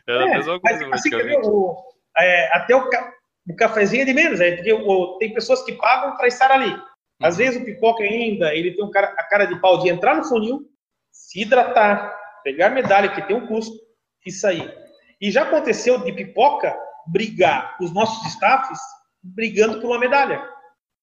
é, é a mesma coisa. Assim, o, é, até o, ca... o cafezinho é de menos, é, porque o, tem pessoas que pagam para estar ali. Às vezes o pipoca ainda, ele tem um cara, a cara de pau de entrar no funil, se hidratar, pegar medalha, que tem um custo, e sair. E já aconteceu de pipoca brigar os nossos staffs brigando por uma medalha.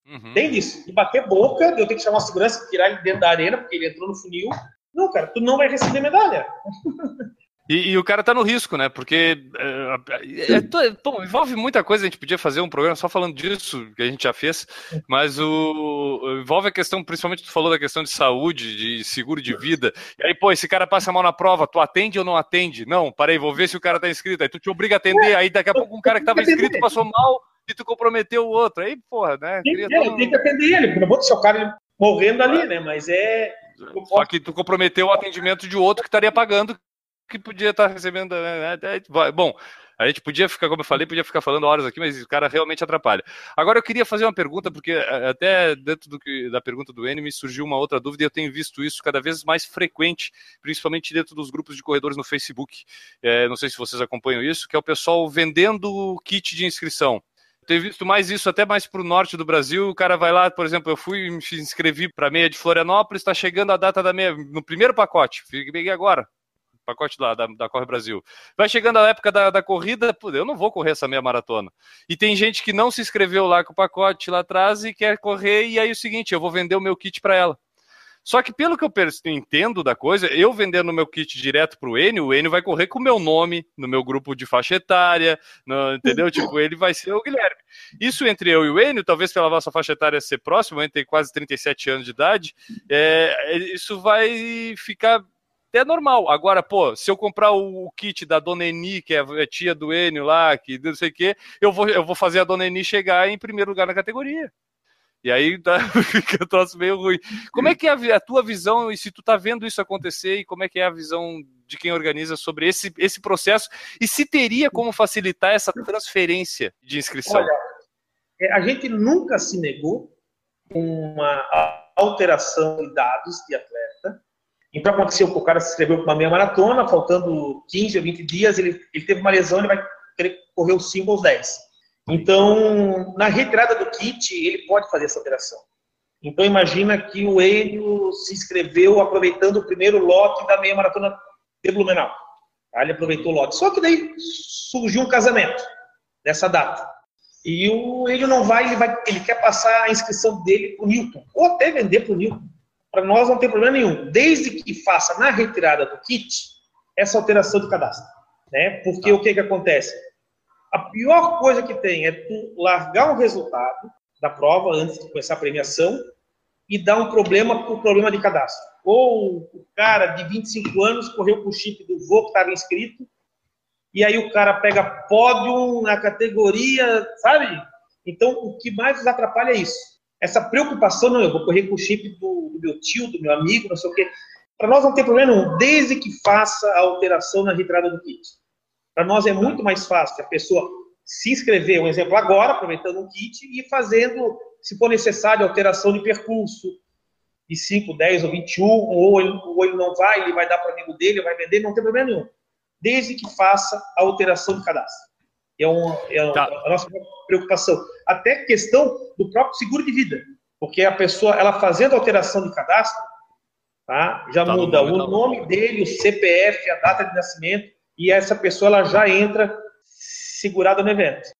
Uhum. Tem disso. De bater boca, de eu ter que chamar a segurança, tirar ele dentro da arena, porque ele entrou no funil. Não, cara, tu não vai receber medalha. E, e, o cara tá no risco, né? Porque é, é, é, envolve muita coisa. A gente podia fazer um programa só falando disso, que a gente já fez, mas o envolve a questão, principalmente tu falou da questão de saúde, de seguro de vida. E aí, pô, esse cara passa mal na prova, tu atende ou não atende? Não, parei, vou ver se o cara tá inscrito. Aí tu te obriga a atender, aí daqui a pouco um cara que tava inscrito passou mal e tu comprometeu o outro. Aí, porra, né? Tem, todo... tem que atender ele, porque não vou deixar o cara morrendo ali, né? Mas é. Só que tu comprometeu o atendimento de outro que estaria pagando que podia estar recebendo. Né? Bom, a gente podia ficar, como eu falei, podia ficar falando horas aqui, mas o cara realmente atrapalha. Agora eu queria fazer uma pergunta, porque até dentro do que, da pergunta do me surgiu uma outra dúvida e eu tenho visto isso cada vez mais frequente, principalmente dentro dos grupos de corredores no Facebook. É, não sei se vocês acompanham isso, que é o pessoal vendendo kit de inscrição. Tenho visto mais isso até mais para o norte do Brasil. O cara vai lá, por exemplo, eu fui me inscrevi para a meia de Florianópolis, está chegando a data da meia no primeiro pacote. Peguei agora, pacote lá da, da Corre Brasil. Vai chegando a época da, da corrida, pô, eu não vou correr essa meia maratona. E tem gente que não se inscreveu lá com o pacote lá atrás e quer correr, e aí é o seguinte, eu vou vender o meu kit para ela. Só que pelo que eu entendo da coisa, eu vendendo o meu kit direto pro Enio, o Enio vai correr com o meu nome, no meu grupo de faixa etária, no, entendeu? tipo, ele vai ser o Guilherme. Isso entre eu e o Enio, talvez pela nossa faixa etária ser próximo, entre quase 37 anos de idade, é, isso vai ficar é normal. Agora, pô, se eu comprar o, o kit da Dona Eni, que é a tia do Enio lá, que não sei o quê, eu vou, eu vou fazer a Dona Eni chegar em primeiro lugar na categoria. E aí tá, fica um troço meio ruim. Como é que é a, a, tua visão, e se tu tá vendo isso acontecer, e como é que é a visão de quem organiza sobre esse, esse processo, e se teria como facilitar essa transferência de inscrição? Olha, é, a gente nunca se negou uma alteração de dados de atleta, então aconteceu que o cara se inscreveu para uma meia maratona, faltando 15 ou 20 dias, ele, ele teve uma lesão, ele vai querer correr 5 ou 10. Então, na retirada do kit, ele pode fazer essa operação. Então, imagina que o Enio se inscreveu aproveitando o primeiro lote da meia maratona de Blumenau. Ele aproveitou o lote. Só que daí surgiu um casamento nessa data. E o Enio não vai ele, vai, ele quer passar a inscrição dele para o Newton, ou até vender para o Newton para nós não tem problema nenhum, desde que faça na retirada do kit essa alteração de cadastro. Né? Porque tá. o que, que acontece? A pior coisa que tem é tu largar um resultado da prova antes de começar a premiação e dar um problema por problema de cadastro. Ou o cara de 25 anos correu com o chip do voo que estava inscrito, e aí o cara pega pódio na categoria, sabe? Então, o que mais nos atrapalha é isso essa preocupação, não, eu vou correr com o chip do, do meu tio, do meu amigo, não sei o quê. Para nós não tem problema nenhum, desde que faça a alteração na retirada do kit. Para nós é muito mais fácil a pessoa se inscrever, um exemplo agora, aproveitando o kit, e fazendo, se for necessário, alteração de percurso, de 5, 10 ou 21, ou ele, ou ele não vai, ele vai dar para o amigo dele, vai vender, não tem problema nenhum. Desde que faça a alteração de cadastro. É, um, é tá. a nossa preocupação. Até questão do próprio seguro de vida. Porque a pessoa, ela fazendo alteração de cadastro, tá? já tá muda no nome, o nome dele, o CPF, a data de nascimento, e essa pessoa ela já entra segurada no evento.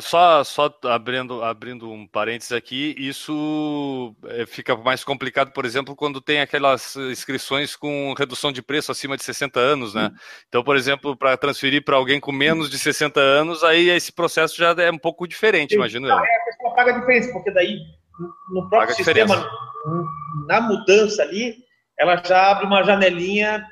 Só, só abrindo, abrindo um parênteses aqui, isso é, fica mais complicado, por exemplo, quando tem aquelas inscrições com redução de preço acima de 60 anos, né? Então, por exemplo, para transferir para alguém com menos de 60 anos, aí esse processo já é um pouco diferente, imagino eu. É, a pessoa paga a diferença, porque daí no próprio paga sistema, na mudança ali, ela já abre uma janelinha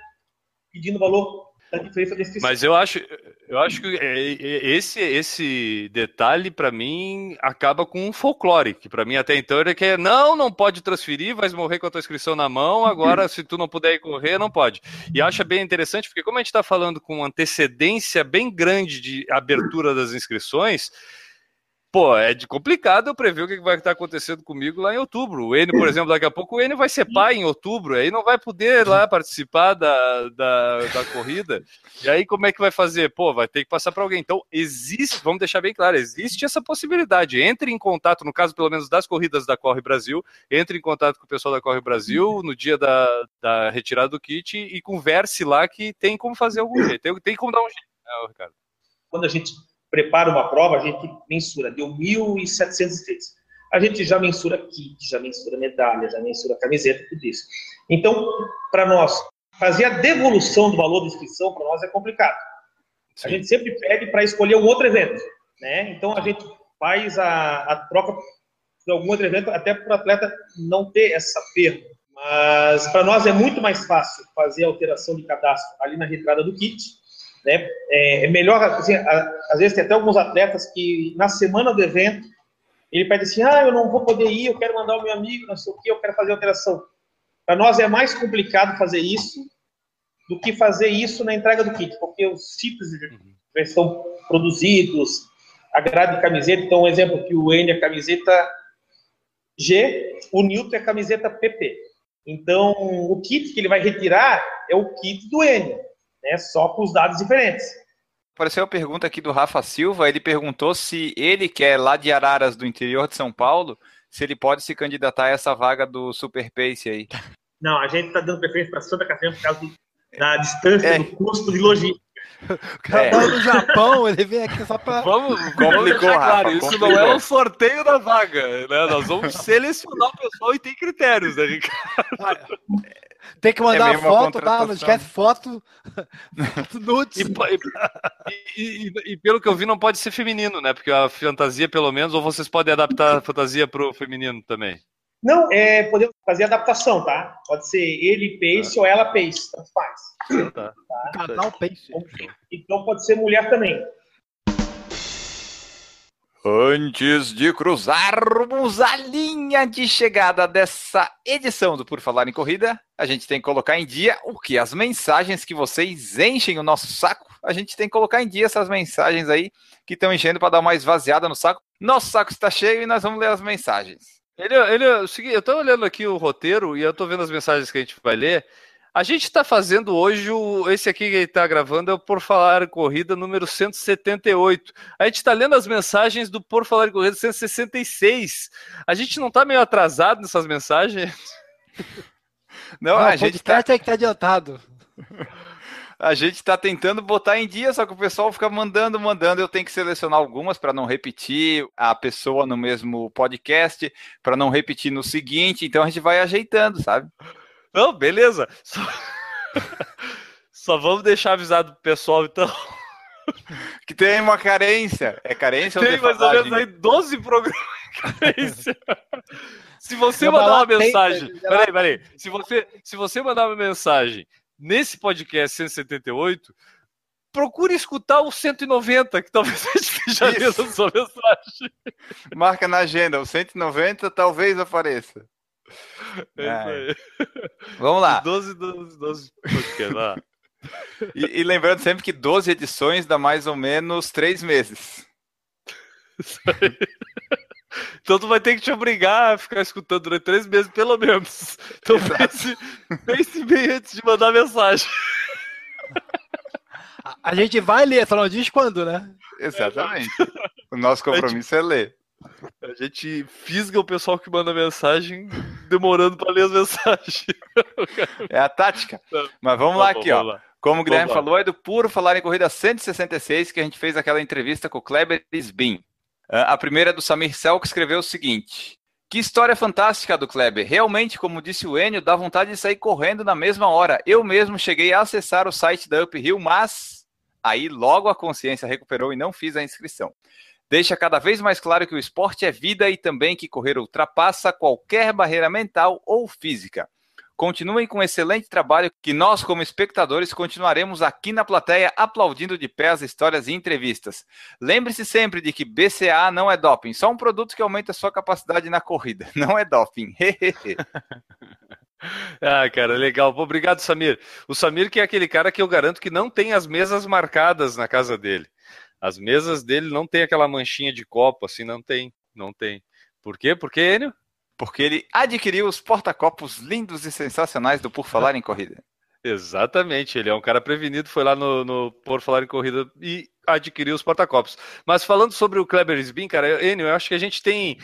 pedindo valor da diferença desse Mas eu acho, eu acho que é, é, esse, esse detalhe, para mim, acaba com um folclore, que para mim até então era que é, não, não pode transferir, vai morrer com a tua inscrição na mão, agora se tu não puder ir correr, não pode. E acha bem interessante, porque como a gente está falando com antecedência bem grande de abertura das inscrições, pô, é de complicado eu prever o que vai estar acontecendo comigo lá em outubro. O Enio, por exemplo, daqui a pouco o Enio vai ser pai em outubro, aí não vai poder lá participar da, da, da corrida. E aí como é que vai fazer? Pô, vai ter que passar para alguém. Então, existe, vamos deixar bem claro, existe essa possibilidade. Entre em contato, no caso, pelo menos das corridas da Corre Brasil, entre em contato com o pessoal da Corre Brasil no dia da, da retirada do kit e converse lá que tem como fazer algum jeito. Tem, tem como dar um jeito, né, Ricardo? Quando a gente prepara uma prova, a gente mensura, deu 1.700 inscritos. A gente já mensura kit, já mensura medalha, já mensura camiseta, tudo isso. Então, para nós, fazer a devolução do valor da inscrição, para nós é complicado. Sim. A gente sempre pede para escolher um outro evento. Né? Então, a gente faz a, a troca de algum outro evento, até para o atleta não ter essa perda. Mas para nós é muito mais fácil fazer a alteração de cadastro ali na retirada do kit né? É, é melhor, assim, a, às vezes tem até alguns atletas que na semana do evento ele pede assim, ah, eu não vou poder ir, eu quero mandar o meu amigo, não sei o que, eu quero fazer alteração. Para nós é mais complicado fazer isso do que fazer isso na entrega do kit, porque os tipos já estão produzidos, a grade de camiseta, então um exemplo que o N é camiseta G, o Newton é camiseta PP. Então, o kit que ele vai retirar é o kit do N né, só com os dados diferentes. Apareceu a pergunta aqui do Rafa Silva, ele perguntou se ele quer lá de Araras, do interior de São Paulo, se ele pode se candidatar a essa vaga do Super Pace aí. Não, a gente está dando preferência para Santa Catarina por causa da distância, é. do custo de logística. O cara é. no Japão, ele vem aqui só para. Vamos, vamos deixar claro, isso complicou. não é um sorteio da vaga, né? Nós vamos selecionar o pessoal e tem critérios, né, Ricardo? Tem que mandar é foto, tá? Não esquece foto. nudes. E, e, e, e, pelo que eu vi, não pode ser feminino, né? Porque a fantasia, pelo menos, ou vocês podem adaptar a fantasia pro feminino também. Não, é, podemos fazer adaptação, tá? Pode ser ele pace tá. ou ela pace, tanto faz. Tá. tá? Casal. Então pode ser mulher também. Antes de cruzarmos a linha de chegada dessa edição do Por Falar em Corrida, a gente tem que colocar em dia o que? As mensagens que vocês enchem o nosso saco. A gente tem que colocar em dia essas mensagens aí que estão enchendo para dar uma esvaziada no saco. Nosso saco está cheio e nós vamos ler as mensagens. Ele, ele, eu estou olhando aqui o roteiro e eu estou vendo as mensagens que a gente vai ler. A gente está fazendo hoje, o, esse aqui que ele está gravando é o Por Falar em Corrida número 178. A gente está lendo as mensagens do Por Falar em Corrida 166. A gente não está meio atrasado nessas mensagens? Não, não a gente está é que tá adiantado. A gente está tentando botar em dia, só que o pessoal fica mandando, mandando. Eu tenho que selecionar algumas para não repetir a pessoa no mesmo podcast, para não repetir no seguinte. Então a gente vai ajeitando, sabe? Não, beleza. Só, Só vamos deixar avisado pro pessoal, então. Que tem uma carência. É carência tem ou mais ou menos aí 12 programas de carência. Se você mandar uma mensagem. Peraí, peraí. Se você, se você mandar uma mensagem nesse podcast 178, procure escutar o 190, que talvez a gente esteja vendo a sua mensagem. Marca na agenda, o 190 talvez apareça. É isso aí. Vamos lá. 12, 12, 12 podcast, lá. E, e, lembrando sempre que 12 edições dá mais ou menos 3 meses. Isso aí. Então tu vai ter que te obrigar a ficar escutando durante 3 meses, pelo menos. Então pense, pense bem antes de mandar mensagem. A gente vai ler, só não diz quando, né? Exatamente. O nosso compromisso é ler. A gente fisga o pessoal que manda mensagem, demorando para ler as mensagens. É a tática. Mas vamos tá lá aqui, ó. Como o Guilherme falou, é do Puro Falar em Corrida 166 que a gente fez aquela entrevista com o Kleber Sbin. Ah, a primeira é do Samir Sel, que escreveu o seguinte: Que história fantástica do Kleber. Realmente, como disse o Enio, dá vontade de sair correndo na mesma hora. Eu mesmo cheguei a acessar o site da Uphill, mas aí logo a consciência recuperou e não fiz a inscrição deixa cada vez mais claro que o esporte é vida e também que correr ultrapassa qualquer barreira mental ou física. Continuem com um excelente trabalho que nós, como espectadores, continuaremos aqui na plateia aplaudindo de pé as histórias e entrevistas. Lembre-se sempre de que BCA não é doping, só um produto que aumenta a sua capacidade na corrida. Não é doping. ah, cara, legal. Obrigado, Samir. O Samir que é aquele cara que eu garanto que não tem as mesas marcadas na casa dele. As mesas dele não tem aquela manchinha de copo, assim, não tem, não tem. Por quê? Porque, Enio? Porque ele adquiriu os porta-copos lindos e sensacionais do Por Falar em Corrida. Exatamente, ele é um cara prevenido, foi lá no, no Por Falar em Corrida e adquiriu os porta-copos. Mas falando sobre o Kleber Sbin, cara, Enio, eu acho que a gente tem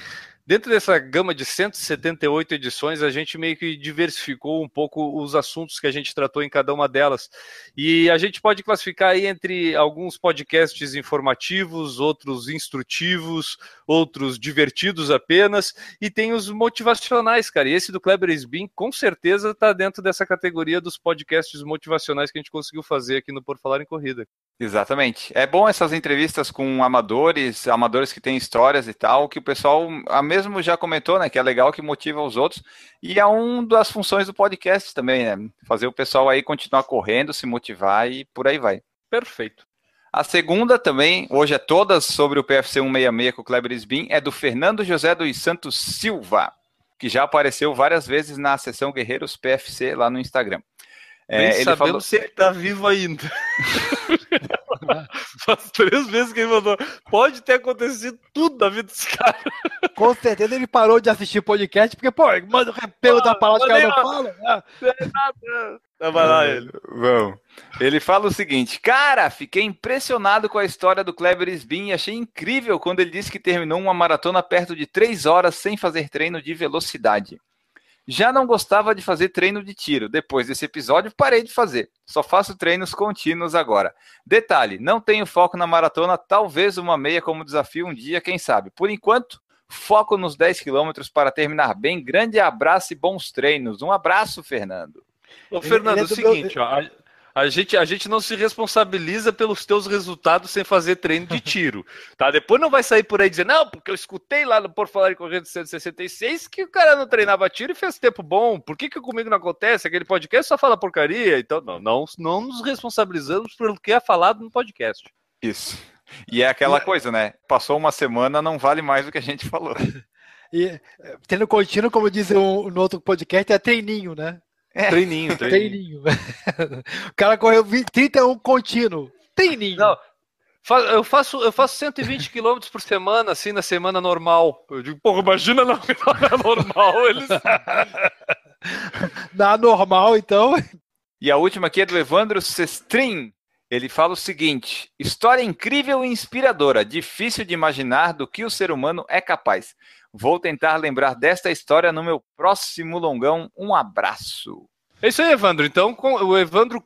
Dentro dessa gama de 178 edições, a gente meio que diversificou um pouco os assuntos que a gente tratou em cada uma delas. E a gente pode classificar aí entre alguns podcasts informativos, outros instrutivos, outros divertidos apenas, e tem os motivacionais, cara. E esse do Kleber Sbin, com certeza, está dentro dessa categoria dos podcasts motivacionais que a gente conseguiu fazer aqui no Por Falar em Corrida. Exatamente. É bom essas entrevistas com amadores, amadores que têm histórias e tal, que o pessoal a mesmo já comentou, né, que é legal que motiva os outros, e é uma das funções do podcast também, né, fazer o pessoal aí continuar correndo, se motivar e por aí vai. Perfeito. A segunda também, hoje é todas sobre o PFC 166 com o Kleber Sbin, é do Fernando José dos Santos Silva, que já apareceu várias vezes na sessão Guerreiros PFC lá no Instagram. É, ele sabemos falou... se ele tá vivo ainda. Faz três vezes que ele mandou. Pode ter acontecido tudo na vida desse cara. Com certeza ele parou de assistir podcast, porque, pô, manda o repelo da palavra que ela não fala. Não é nada. Vai lá ele. Vamos. Ele fala o seguinte: Cara, fiquei impressionado com a história do Kleber Sbin e achei incrível quando ele disse que terminou uma maratona perto de três horas sem fazer treino de velocidade. Já não gostava de fazer treino de tiro. Depois desse episódio, parei de fazer. Só faço treinos contínuos agora. Detalhe: não tenho foco na maratona, talvez uma meia como desafio um dia, quem sabe. Por enquanto, foco nos 10 quilômetros para terminar bem. Grande abraço e bons treinos. Um abraço, Fernando. Ô, Fernando, é o seguinte, ó, a gente, a gente não se responsabiliza pelos teus resultados sem fazer treino de tiro, tá? Depois não vai sair por aí dizendo, não, porque eu escutei lá no Por Falar em Corrida 166 que o cara não treinava tiro e fez tempo bom. Por que que comigo não acontece? Aquele podcast só fala porcaria. Então, não, não, não nos responsabilizamos pelo que é falado no podcast. Isso. E é aquela coisa, né? Passou uma semana, não vale mais do que a gente falou. E tendo contínuo, como diz o, no outro podcast, é treininho, né? É. Treininho, treininho. treininho. o cara correu 31 contínuo. Treininho. Não, eu faço, eu faço 120 km por semana, assim, na semana normal. Eu digo, porra, imagina na, na normal. Eles... na normal, então. E a última aqui é do Evandro Sestrin. Ele fala o seguinte: história incrível e inspiradora, difícil de imaginar do que o ser humano é capaz. Vou tentar lembrar desta história no meu próximo longão. Um abraço. É isso aí, Evandro. Então, o Evandro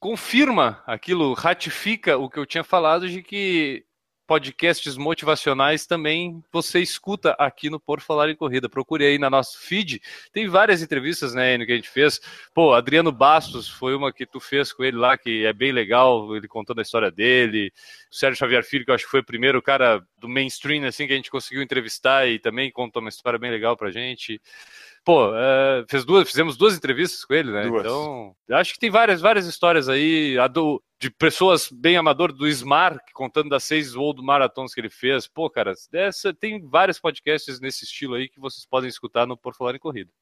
confirma aquilo, ratifica o que eu tinha falado de que podcasts motivacionais também você escuta aqui no Por Falar em Corrida. Procure aí na nosso feed. Tem várias entrevistas, né, no que a gente fez. Pô, Adriano Bastos foi uma que tu fez com ele lá, que é bem legal, ele contando a história dele. O Sérgio Xavier Filho, que eu acho que foi o primeiro cara do mainstream, assim, que a gente conseguiu entrevistar e também contou uma história bem legal pra gente. Pô, é, fez duas, fizemos duas entrevistas com ele, né? Duas. Então, acho que tem várias, várias histórias aí. A do, de pessoas bem amadoras do Smar, contando das seis World Marathons que ele fez. Pô, cara, essa, tem vários podcasts nesse estilo aí que vocês podem escutar no Por Falar em Corrida.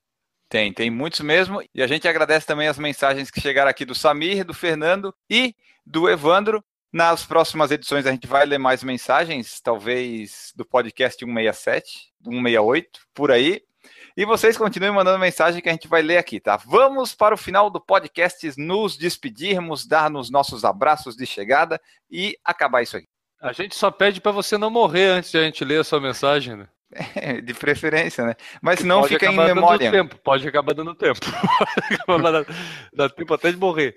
Tem, tem muitos mesmo. E a gente agradece também as mensagens que chegaram aqui do Samir, do Fernando e do Evandro. Nas próximas edições a gente vai ler mais mensagens, talvez do podcast 167, 168, por aí. E vocês continuem mandando mensagem que a gente vai ler aqui, tá? Vamos para o final do podcast nos despedirmos, dar nos nossos abraços de chegada e acabar isso aqui. A gente só pede para você não morrer antes de a gente ler a sua mensagem, né? É, de preferência, né? Mas não fica em memória. Tempo, pode acabar dando tempo. dá, dá tempo até de morrer.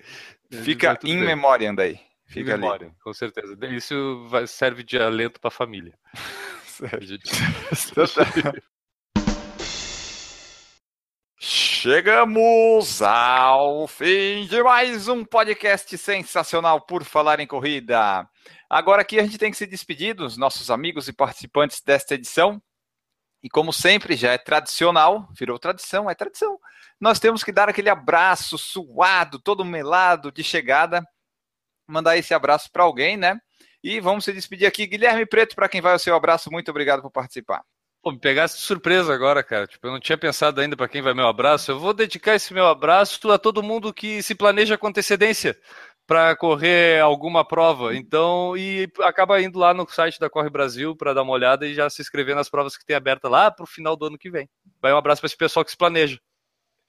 Fica em memória daí. Fica em memória, ali. com certeza. Isso vai, serve de alento para a família. Chegamos ao fim de mais um podcast sensacional por falar em corrida. Agora aqui a gente tem que se despedir dos nossos amigos e participantes desta edição. E como sempre, já é tradicional, virou tradição, é tradição. Nós temos que dar aquele abraço suado, todo melado de chegada, mandar esse abraço para alguém, né? E vamos se despedir aqui. Guilherme Preto, para quem vai o seu abraço, muito obrigado por participar. Pô, me pegasse de surpresa agora, cara. Tipo, eu não tinha pensado ainda para quem vai meu abraço. Eu vou dedicar esse meu abraço a todo mundo que se planeja com antecedência. para correr alguma prova. Então, e acaba indo lá no site da Corre Brasil para dar uma olhada e já se inscrever nas provas que tem aberta lá para o final do ano que vem. Vai um abraço para esse pessoal que se planeja.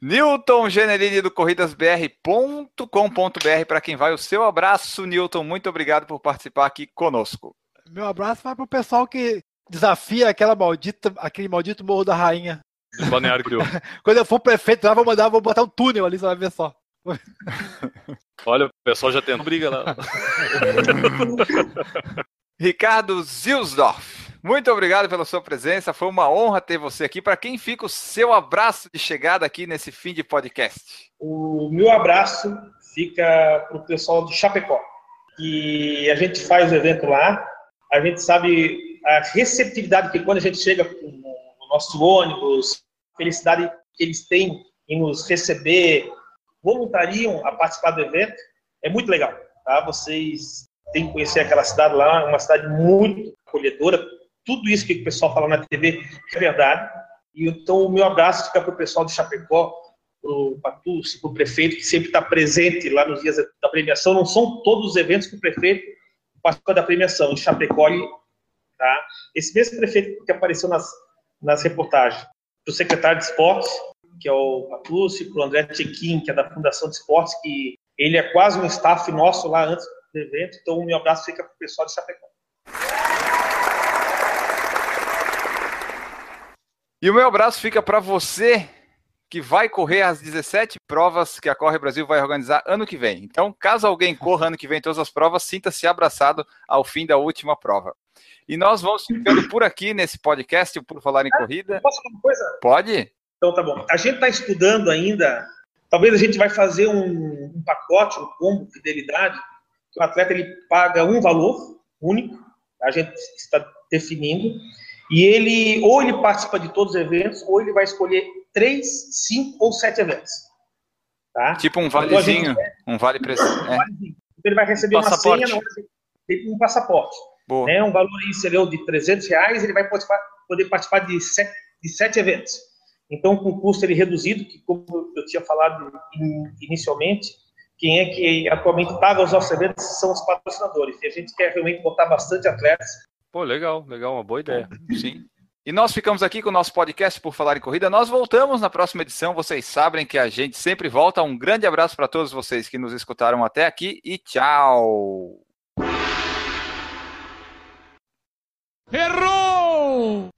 Newton Genelini do corridasbr.com.br para quem vai o seu abraço, Newton. Muito obrigado por participar aqui conosco. Meu abraço vai para o pessoal que desafia aquela maldita, aquele maldito Morro da Rainha. Do Balneário. Quando eu for prefeito lá, vou mandar, vou botar um túnel ali, você vai ver só. Olha, o pessoal já tem briga lá. Ricardo Zilsdorf, muito obrigado pela sua presença. Foi uma honra ter você aqui. Para quem fica o seu abraço de chegada aqui nesse fim de podcast? O meu abraço fica para o pessoal de Chapecó. E a gente faz o evento lá. A gente sabe a receptividade que quando a gente chega no nosso ônibus, a felicidade que eles têm em nos receber, voluntariam a participar do evento. É muito legal. Tá? Vocês têm que conhecer aquela cidade lá, uma cidade muito acolhedora. Tudo isso que o pessoal fala na TV é verdade. E então o meu abraço fica para o pessoal de Chapecó, para o Patucci, para o prefeito, que sempre está presente lá nos dias da premiação. Não são todos os eventos que o prefeito participa da premiação. Em Chapecó, tá? esse mesmo prefeito que apareceu nas, nas reportagens, o secretário de esportes, que é o para o André Tchequim, que é da Fundação de Esportes, que ele é quase um staff nosso lá antes do evento. Então, o meu abraço fica para o pessoal de Chapecó. E o meu abraço fica para você que vai correr as 17 provas que a Corre Brasil vai organizar ano que vem. Então, caso alguém corra ano que vem todas as provas, sinta-se abraçado ao fim da última prova. E nós vamos ficando por aqui nesse podcast, Por Falar em Corrida. Posso falar uma coisa? Pode? Então tá bom. A gente está estudando ainda. Talvez a gente vai fazer um, um, pacote, um combo fidelidade, que o atleta ele paga um valor único. A gente está definindo e ele ou ele participa de todos os eventos ou ele vai escolher três, cinco ou sete eventos. Tá? Tipo um valezinho, então, gente... um vale preço. É. Ele vai receber uma senha, um passaporte. Boa. Né? Um valor inicial de 300 reais, ele vai participar, poder participar de sete, de sete eventos. Então, com custo ele reduzido, que como eu tinha falado inicialmente, quem é que atualmente paga os nossos eventos são os patrocinadores. E a gente quer realmente botar bastante atletas. Pô, legal, legal, uma boa ideia. Sim. E nós ficamos aqui com o nosso podcast por falar em corrida. Nós voltamos na próxima edição. Vocês sabem que a gente sempre volta. Um grande abraço para todos vocês que nos escutaram até aqui e tchau. Errou!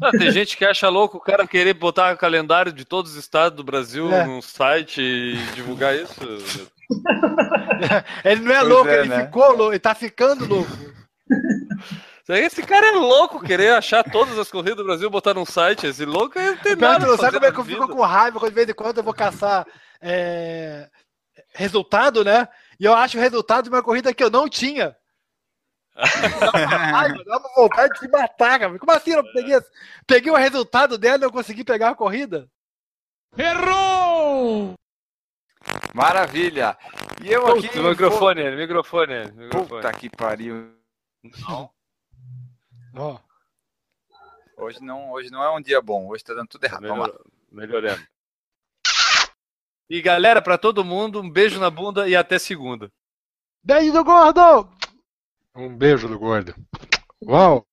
Ah, tem gente que acha louco o cara querer botar o calendário de todos os estados do Brasil é. num site e divulgar isso. ele não é pois louco, é, ele né? ficou louco, ele tá ficando louco. Esse cara é louco querer achar todas as corridas do Brasil botar num site. Esse louco é ter nada. Não sabe como é que eu fico com raiva quando de vez em quando eu vou caçar é, resultado, né? E eu acho o resultado de uma corrida que eu não tinha. Dá uma vontade de se matar, cara. Como assim? Eu peguei, peguei o resultado dela e não consegui pegar a corrida? Errou! Maravilha! E eu aqui. Puta, microfone, vou... microfone, microfone. Puta que pariu. Não. Oh. Hoje, não, hoje não é um dia bom, hoje tá dando tudo errado. Melhor. Melhorando. E galera, para todo mundo, um beijo na bunda e até segunda. Beijo do gordo! Um beijo do gordo. Uau!